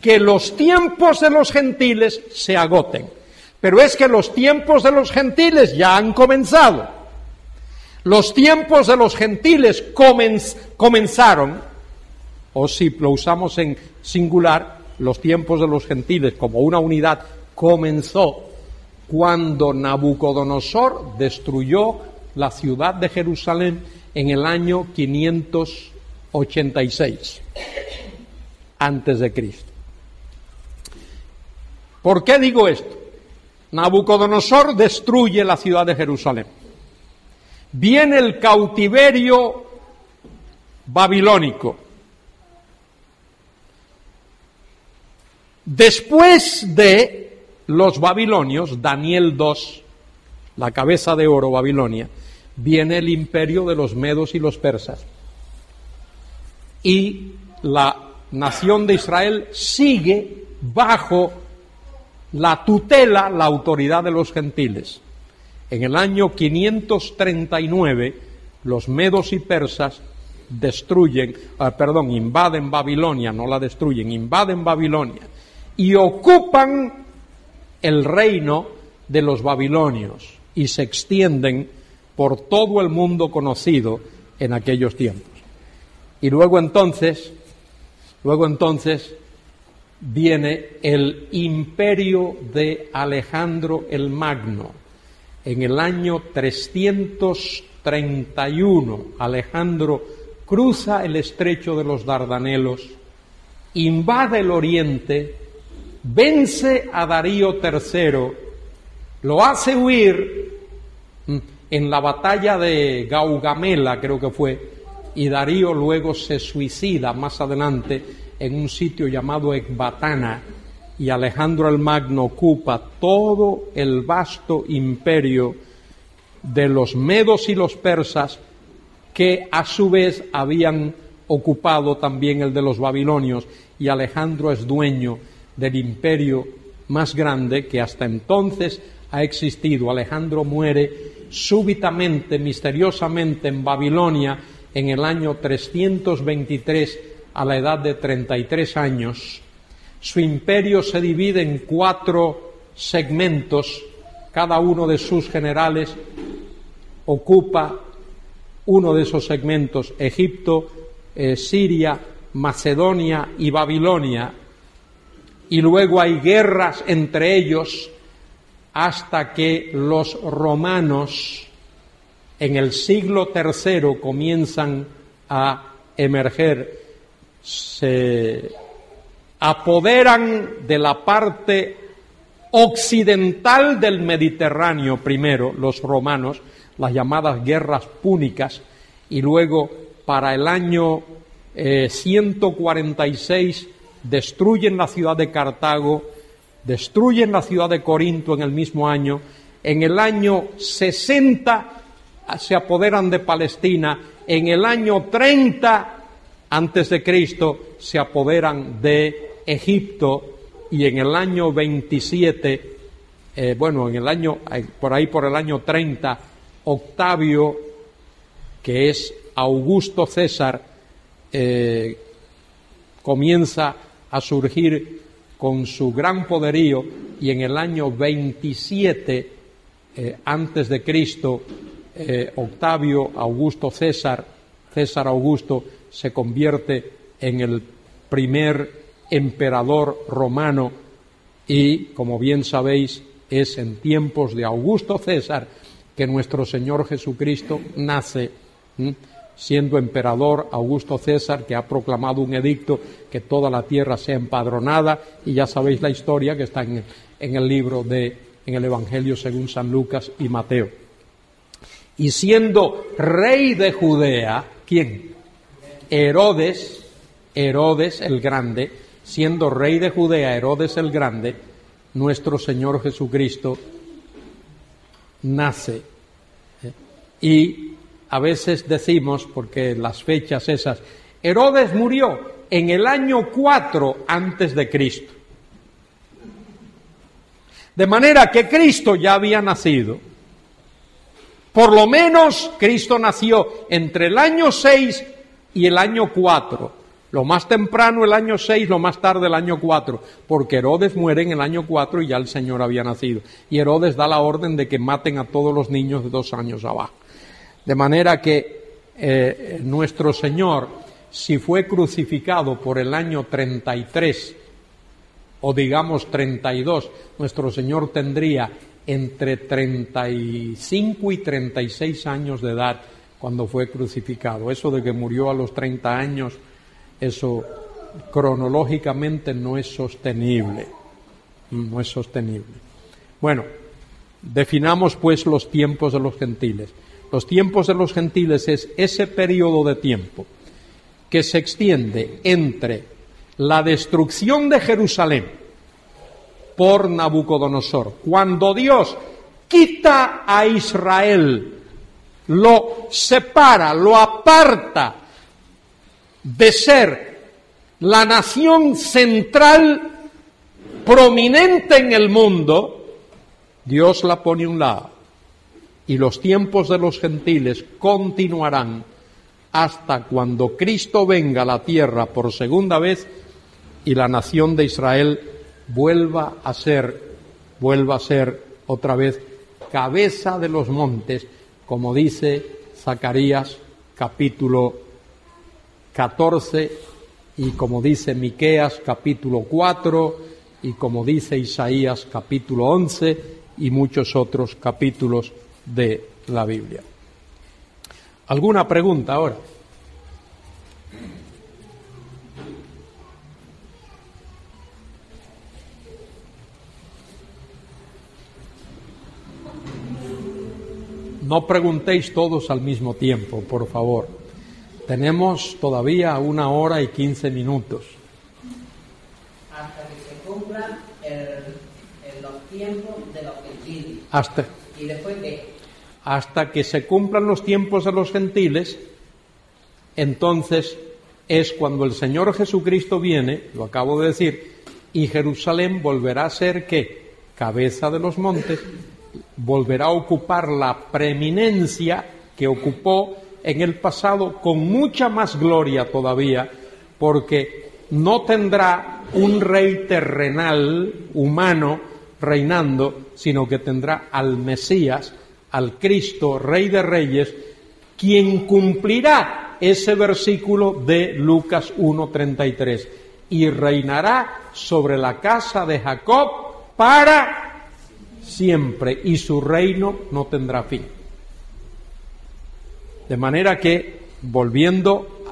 que los tiempos de los gentiles se agoten. Pero es que los tiempos de los gentiles ya han comenzado. Los tiempos de los gentiles comenzaron, o si lo usamos en singular, los tiempos de los gentiles como una unidad comenzó cuando Nabucodonosor destruyó la ciudad de Jerusalén en el año 586 antes de Cristo. ¿Por qué digo esto? Nabucodonosor destruye la ciudad de Jerusalén. Viene el cautiverio babilónico. Después de los babilonios, Daniel 2, la cabeza de oro Babilonia, viene el imperio de los medos y los persas. Y la nación de Israel sigue bajo la tutela, la autoridad de los gentiles. En el año 539, los medos y persas destruyen, ah, perdón, invaden Babilonia, no la destruyen, invaden Babilonia y ocupan el reino de los babilonios y se extienden por todo el mundo conocido en aquellos tiempos. Y luego entonces, luego entonces viene el imperio de Alejandro el Magno. En el año 331, Alejandro cruza el estrecho de los Dardanelos, invade el oriente, vence a Darío III, lo hace huir en la batalla de Gaugamela, creo que fue, y Darío luego se suicida más adelante en un sitio llamado Ecbatana y Alejandro el Magno ocupa todo el vasto imperio de los medos y los persas que a su vez habían ocupado también el de los babilonios y Alejandro es dueño del imperio más grande que hasta entonces ha existido. Alejandro muere súbitamente, misteriosamente en Babilonia en el año 323 a la edad de 33 años. Su imperio se divide en cuatro segmentos, cada uno de sus generales ocupa uno de esos segmentos, Egipto, eh, Siria, Macedonia y Babilonia, y luego hay guerras entre ellos hasta que los romanos en el siglo III comienzan a emerger. Se apoderan de la parte occidental del Mediterráneo primero, los romanos, las llamadas guerras púnicas, y luego para el año 146 eh, destruyen la ciudad de Cartago, destruyen la ciudad de Corinto en el mismo año, en el año 60 se apoderan de Palestina, en el año 30 antes de Cristo se apoderan de Egipto. Y en el año 27, eh, bueno, en el año, eh, por ahí por el año 30, Octavio, que es Augusto César, eh, comienza a surgir con su gran poderío y en el año 27 antes de Cristo, Octavio Augusto César, César Augusto, se convierte en el primer emperador romano y, como bien sabéis, es en tiempos de Augusto César que nuestro Señor Jesucristo nace, siendo emperador Augusto César, que ha proclamado un edicto que toda la tierra sea empadronada, y ya sabéis la historia que está en en el libro de, en el Evangelio según San Lucas y Mateo. Y siendo rey de Judea, ¿quién? Herodes, Herodes el Grande, siendo rey de Judea, Herodes el Grande, nuestro Señor Jesucristo nace. Y a veces decimos, porque las fechas esas, Herodes murió en el año 4 antes de Cristo. De manera que Cristo ya había nacido. Por lo menos Cristo nació entre el año 6 y el año 4. Lo más temprano el año 6, lo más tarde el año 4, porque Herodes muere en el año 4 y ya el Señor había nacido. Y Herodes da la orden de que maten a todos los niños de dos años abajo. De manera que eh, nuestro Señor, si fue crucificado por el año 33, o digamos 32, nuestro Señor tendría entre 35 y 36 años de edad cuando fue crucificado. Eso de que murió a los 30 años, eso cronológicamente no es sostenible. No es sostenible. Bueno, definamos pues los tiempos de los gentiles. Los tiempos de los gentiles es ese periodo de tiempo que se extiende entre la destrucción de Jerusalén por Nabucodonosor, cuando Dios quita a Israel lo separa, lo aparta de ser la nación central prominente en el mundo, Dios la pone a un lado. Y los tiempos de los gentiles continuarán hasta cuando Cristo venga a la tierra por segunda vez y la nación de Israel vuelva a ser, vuelva a ser otra vez cabeza de los montes como dice Zacarías capítulo 14 y como dice Miqueas capítulo 4 y como dice Isaías capítulo 11 y muchos otros capítulos de la Biblia. ¿Alguna pregunta ahora? No preguntéis todos al mismo tiempo, por favor. Tenemos todavía una hora y quince minutos. Hasta que se cumplan el- el- los tiempos de los gentiles. Hasta, ¿Y después qué? Hasta que se cumplan los tiempos de los gentiles, entonces es cuando el Señor Jesucristo viene, lo acabo de decir, y Jerusalén volverá a ser qué? Cabeza de los montes, volverá a ocupar la preeminencia que ocupó en el pasado con mucha más gloria todavía, porque no tendrá un rey terrenal, humano, reinando, sino que tendrá al Mesías, al Cristo, Rey de Reyes, quien cumplirá ese versículo de Lucas 1.33 y reinará sobre la casa de Jacob para siempre y su reino no tendrá fin. De manera que, volviendo,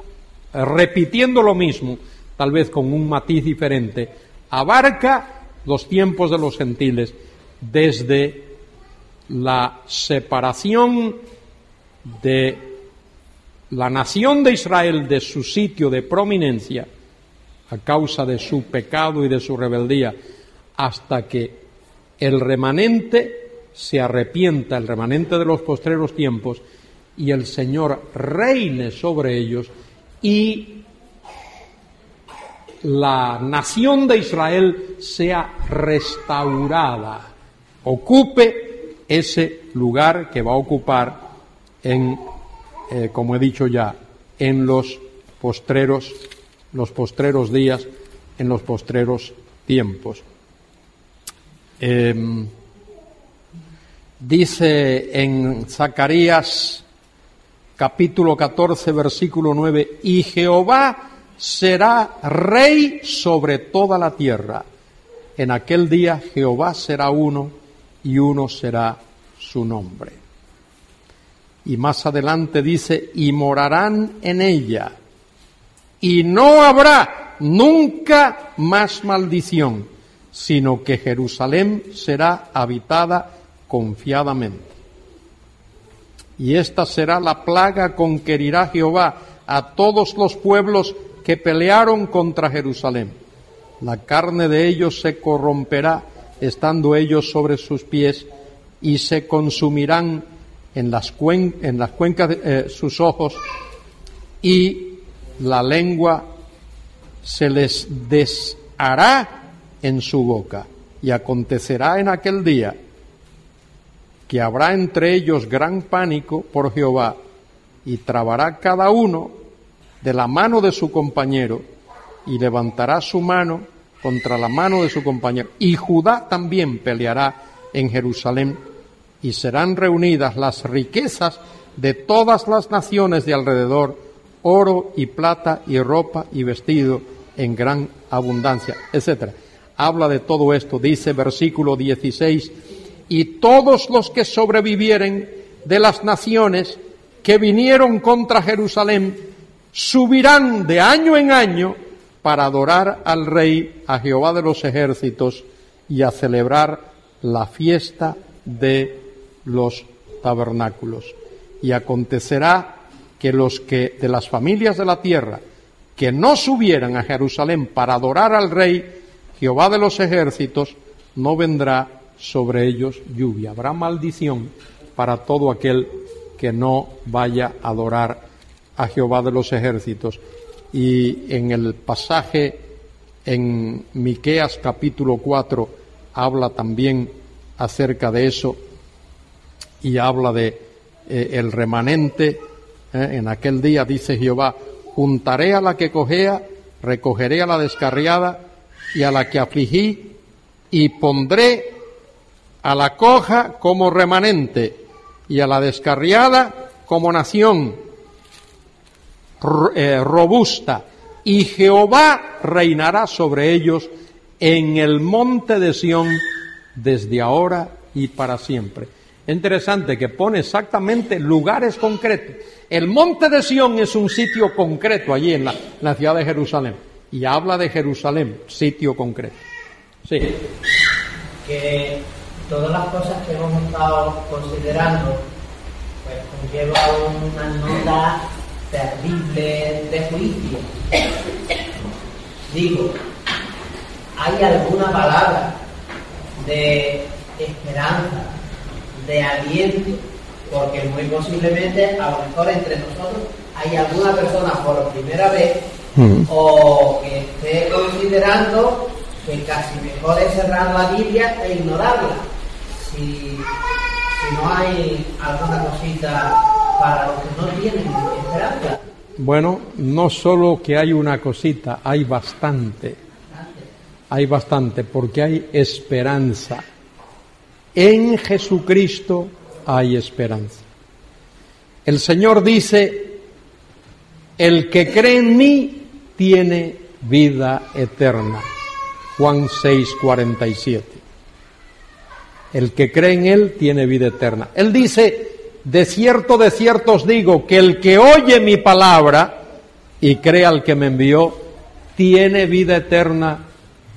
repitiendo lo mismo, tal vez con un matiz diferente, abarca los tiempos de los gentiles desde la separación de la nación de Israel de su sitio de prominencia a causa de su pecado y de su rebeldía hasta que el remanente se arrepienta, el remanente de los postreros tiempos, y el Señor reine sobre ellos y la nación de Israel sea restaurada, ocupe ese lugar que va a ocupar en, eh, como he dicho ya, en los postreros, los postreros días, en los postreros tiempos. Em, dice en Zacarías capítulo 14, versículo 9, y Jehová será rey sobre toda la tierra. En aquel día Jehová será uno y uno será su nombre. Y más adelante dice, y morarán en ella, y no habrá nunca más maldición, sino que Jerusalén será habitada confiadamente. Y esta será la plaga con que herirá Jehová a todos los pueblos que pelearon contra Jerusalén. La carne de ellos se corromperá estando ellos sobre sus pies y se consumirán en las, cuen en las cuencas de eh, sus ojos y la lengua se les deshará en su boca. Y acontecerá en aquel día que habrá entre ellos gran pánico por Jehová y trabará cada uno de la mano de su compañero y levantará su mano contra la mano de su compañero. Y Judá también peleará en Jerusalén y serán reunidas las riquezas de todas las naciones de alrededor, oro y plata y ropa y vestido en gran abundancia, etcétera. Habla de todo esto, dice versículo 16, y todos los que sobrevivieren de las naciones que vinieron contra Jerusalén subirán de año en año para adorar al Rey, a Jehová de los ejércitos y a celebrar la fiesta de los tabernáculos. Y acontecerá que los que de las familias de la tierra que no subieran a Jerusalén para adorar al Rey, Jehová de los ejércitos, no vendrá sobre ellos lluvia. Habrá maldición para todo aquel que no vaya a adorar a Jehová de los ejércitos. Y en el pasaje en Miqueas capítulo 4 habla también acerca de eso y habla de eh, el remanente. eh, en aquel día dice Jehová, juntaré a la que cojea, recogeré a la descarriada y a la que afligí y pondré a la coja como remanente y a la descarriada como nación. Eh, robusta, y Jehová reinará sobre ellos en el monte de Sión desde ahora y para siempre. Interesante que pone exactamente lugares concretos. El monte de Sión es un sitio concreto allí en la, la ciudad de Jerusalén. Y habla de Jerusalén, sitio concreto. Sí. que todas las cosas que hemos estado considerando pues conlleva una nota terrible de juicio. Digo, ¿hay alguna palabra de esperanza, de aliento? Porque muy posiblemente, a lo mejor entre nosotros, hay alguna persona por primera vez o que esté considerando que casi mejor es cerrar la Biblia e ignorarla. Si no hay alguna cosita para los que no tienen esperanza. Bueno, no solo que hay una cosita, hay bastante. Hay bastante porque hay esperanza. En Jesucristo hay esperanza. El Señor dice, el que cree en mí tiene vida eterna. Juan 6, 47. El que cree en Él tiene vida eterna. Él dice, de cierto, de cierto os digo, que el que oye mi palabra y cree al que me envió, tiene vida eterna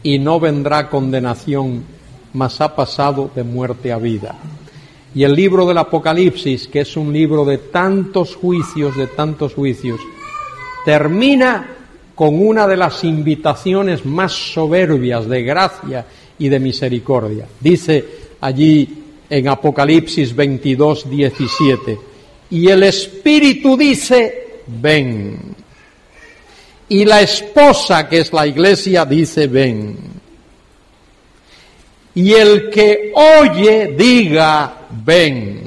y no vendrá condenación, mas ha pasado de muerte a vida. Y el libro del Apocalipsis, que es un libro de tantos juicios, de tantos juicios, termina con una de las invitaciones más soberbias de gracia y de misericordia. Dice allí en Apocalipsis 22, 17, y el Espíritu dice, ven. Y la esposa, que es la iglesia, dice, ven. Y el que oye, diga, ven.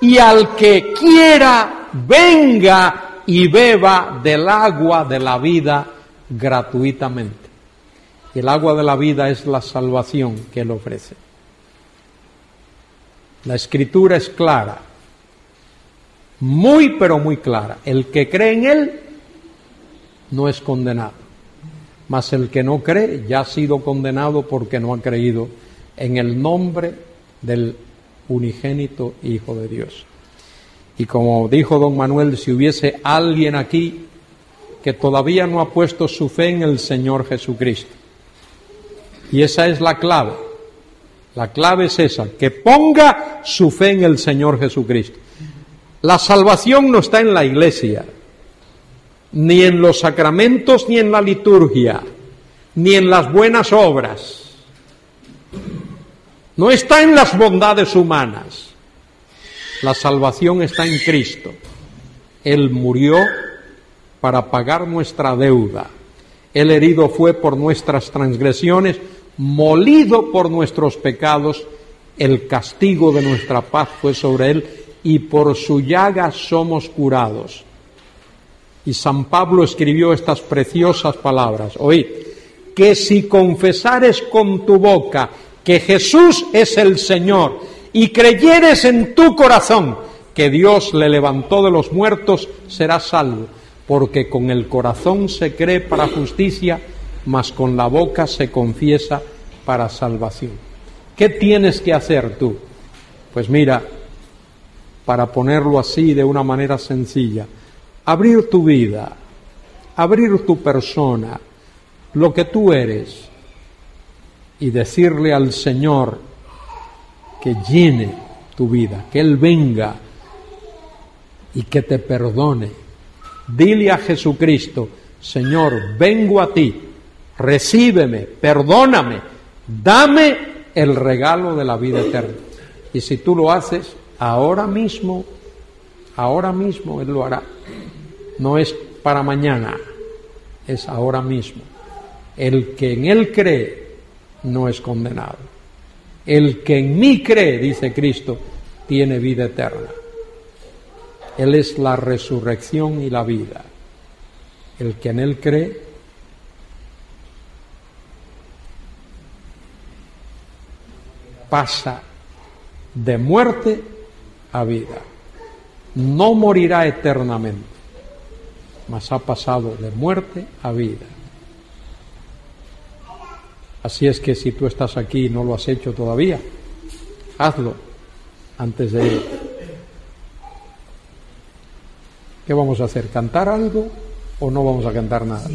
Y al que quiera, venga y beba del agua de la vida gratuitamente. El agua de la vida es la salvación que Él ofrece. La escritura es clara, muy pero muy clara. El que cree en Él no es condenado, mas el que no cree ya ha sido condenado porque no ha creído en el nombre del unigénito Hijo de Dios. Y como dijo don Manuel, si hubiese alguien aquí que todavía no ha puesto su fe en el Señor Jesucristo. Y esa es la clave. La clave es esa, que ponga su fe en el Señor Jesucristo. La salvación no está en la iglesia, ni en los sacramentos, ni en la liturgia, ni en las buenas obras. No está en las bondades humanas. La salvación está en Cristo. Él murió para pagar nuestra deuda. El herido fue por nuestras transgresiones, molido por nuestros pecados. El castigo de nuestra paz fue sobre él y por su llaga somos curados. Y San Pablo escribió estas preciosas palabras. Oíd, que si confesares con tu boca que Jesús es el Señor, y creyeres en tu corazón que Dios le levantó de los muertos, serás salvo, porque con el corazón se cree para justicia, mas con la boca se confiesa para salvación. ¿Qué tienes que hacer tú? Pues mira, para ponerlo así de una manera sencilla, abrir tu vida, abrir tu persona, lo que tú eres, y decirle al Señor, que llene tu vida, que Él venga y que te perdone. Dile a Jesucristo, Señor, vengo a ti, recíbeme, perdóname, dame el regalo de la vida eterna. Y si tú lo haces, ahora mismo, ahora mismo Él lo hará. No es para mañana, es ahora mismo. El que en Él cree no es condenado. El que en mí cree, dice Cristo, tiene vida eterna. Él es la resurrección y la vida. El que en Él cree, pasa de muerte a vida. No morirá eternamente. mas ha pasado de muerte a vida. Así es que si tú estás aquí y no lo has hecho todavía, hazlo antes de ir. ¿Qué vamos a hacer? ¿Cantar algo o no vamos a cantar nada?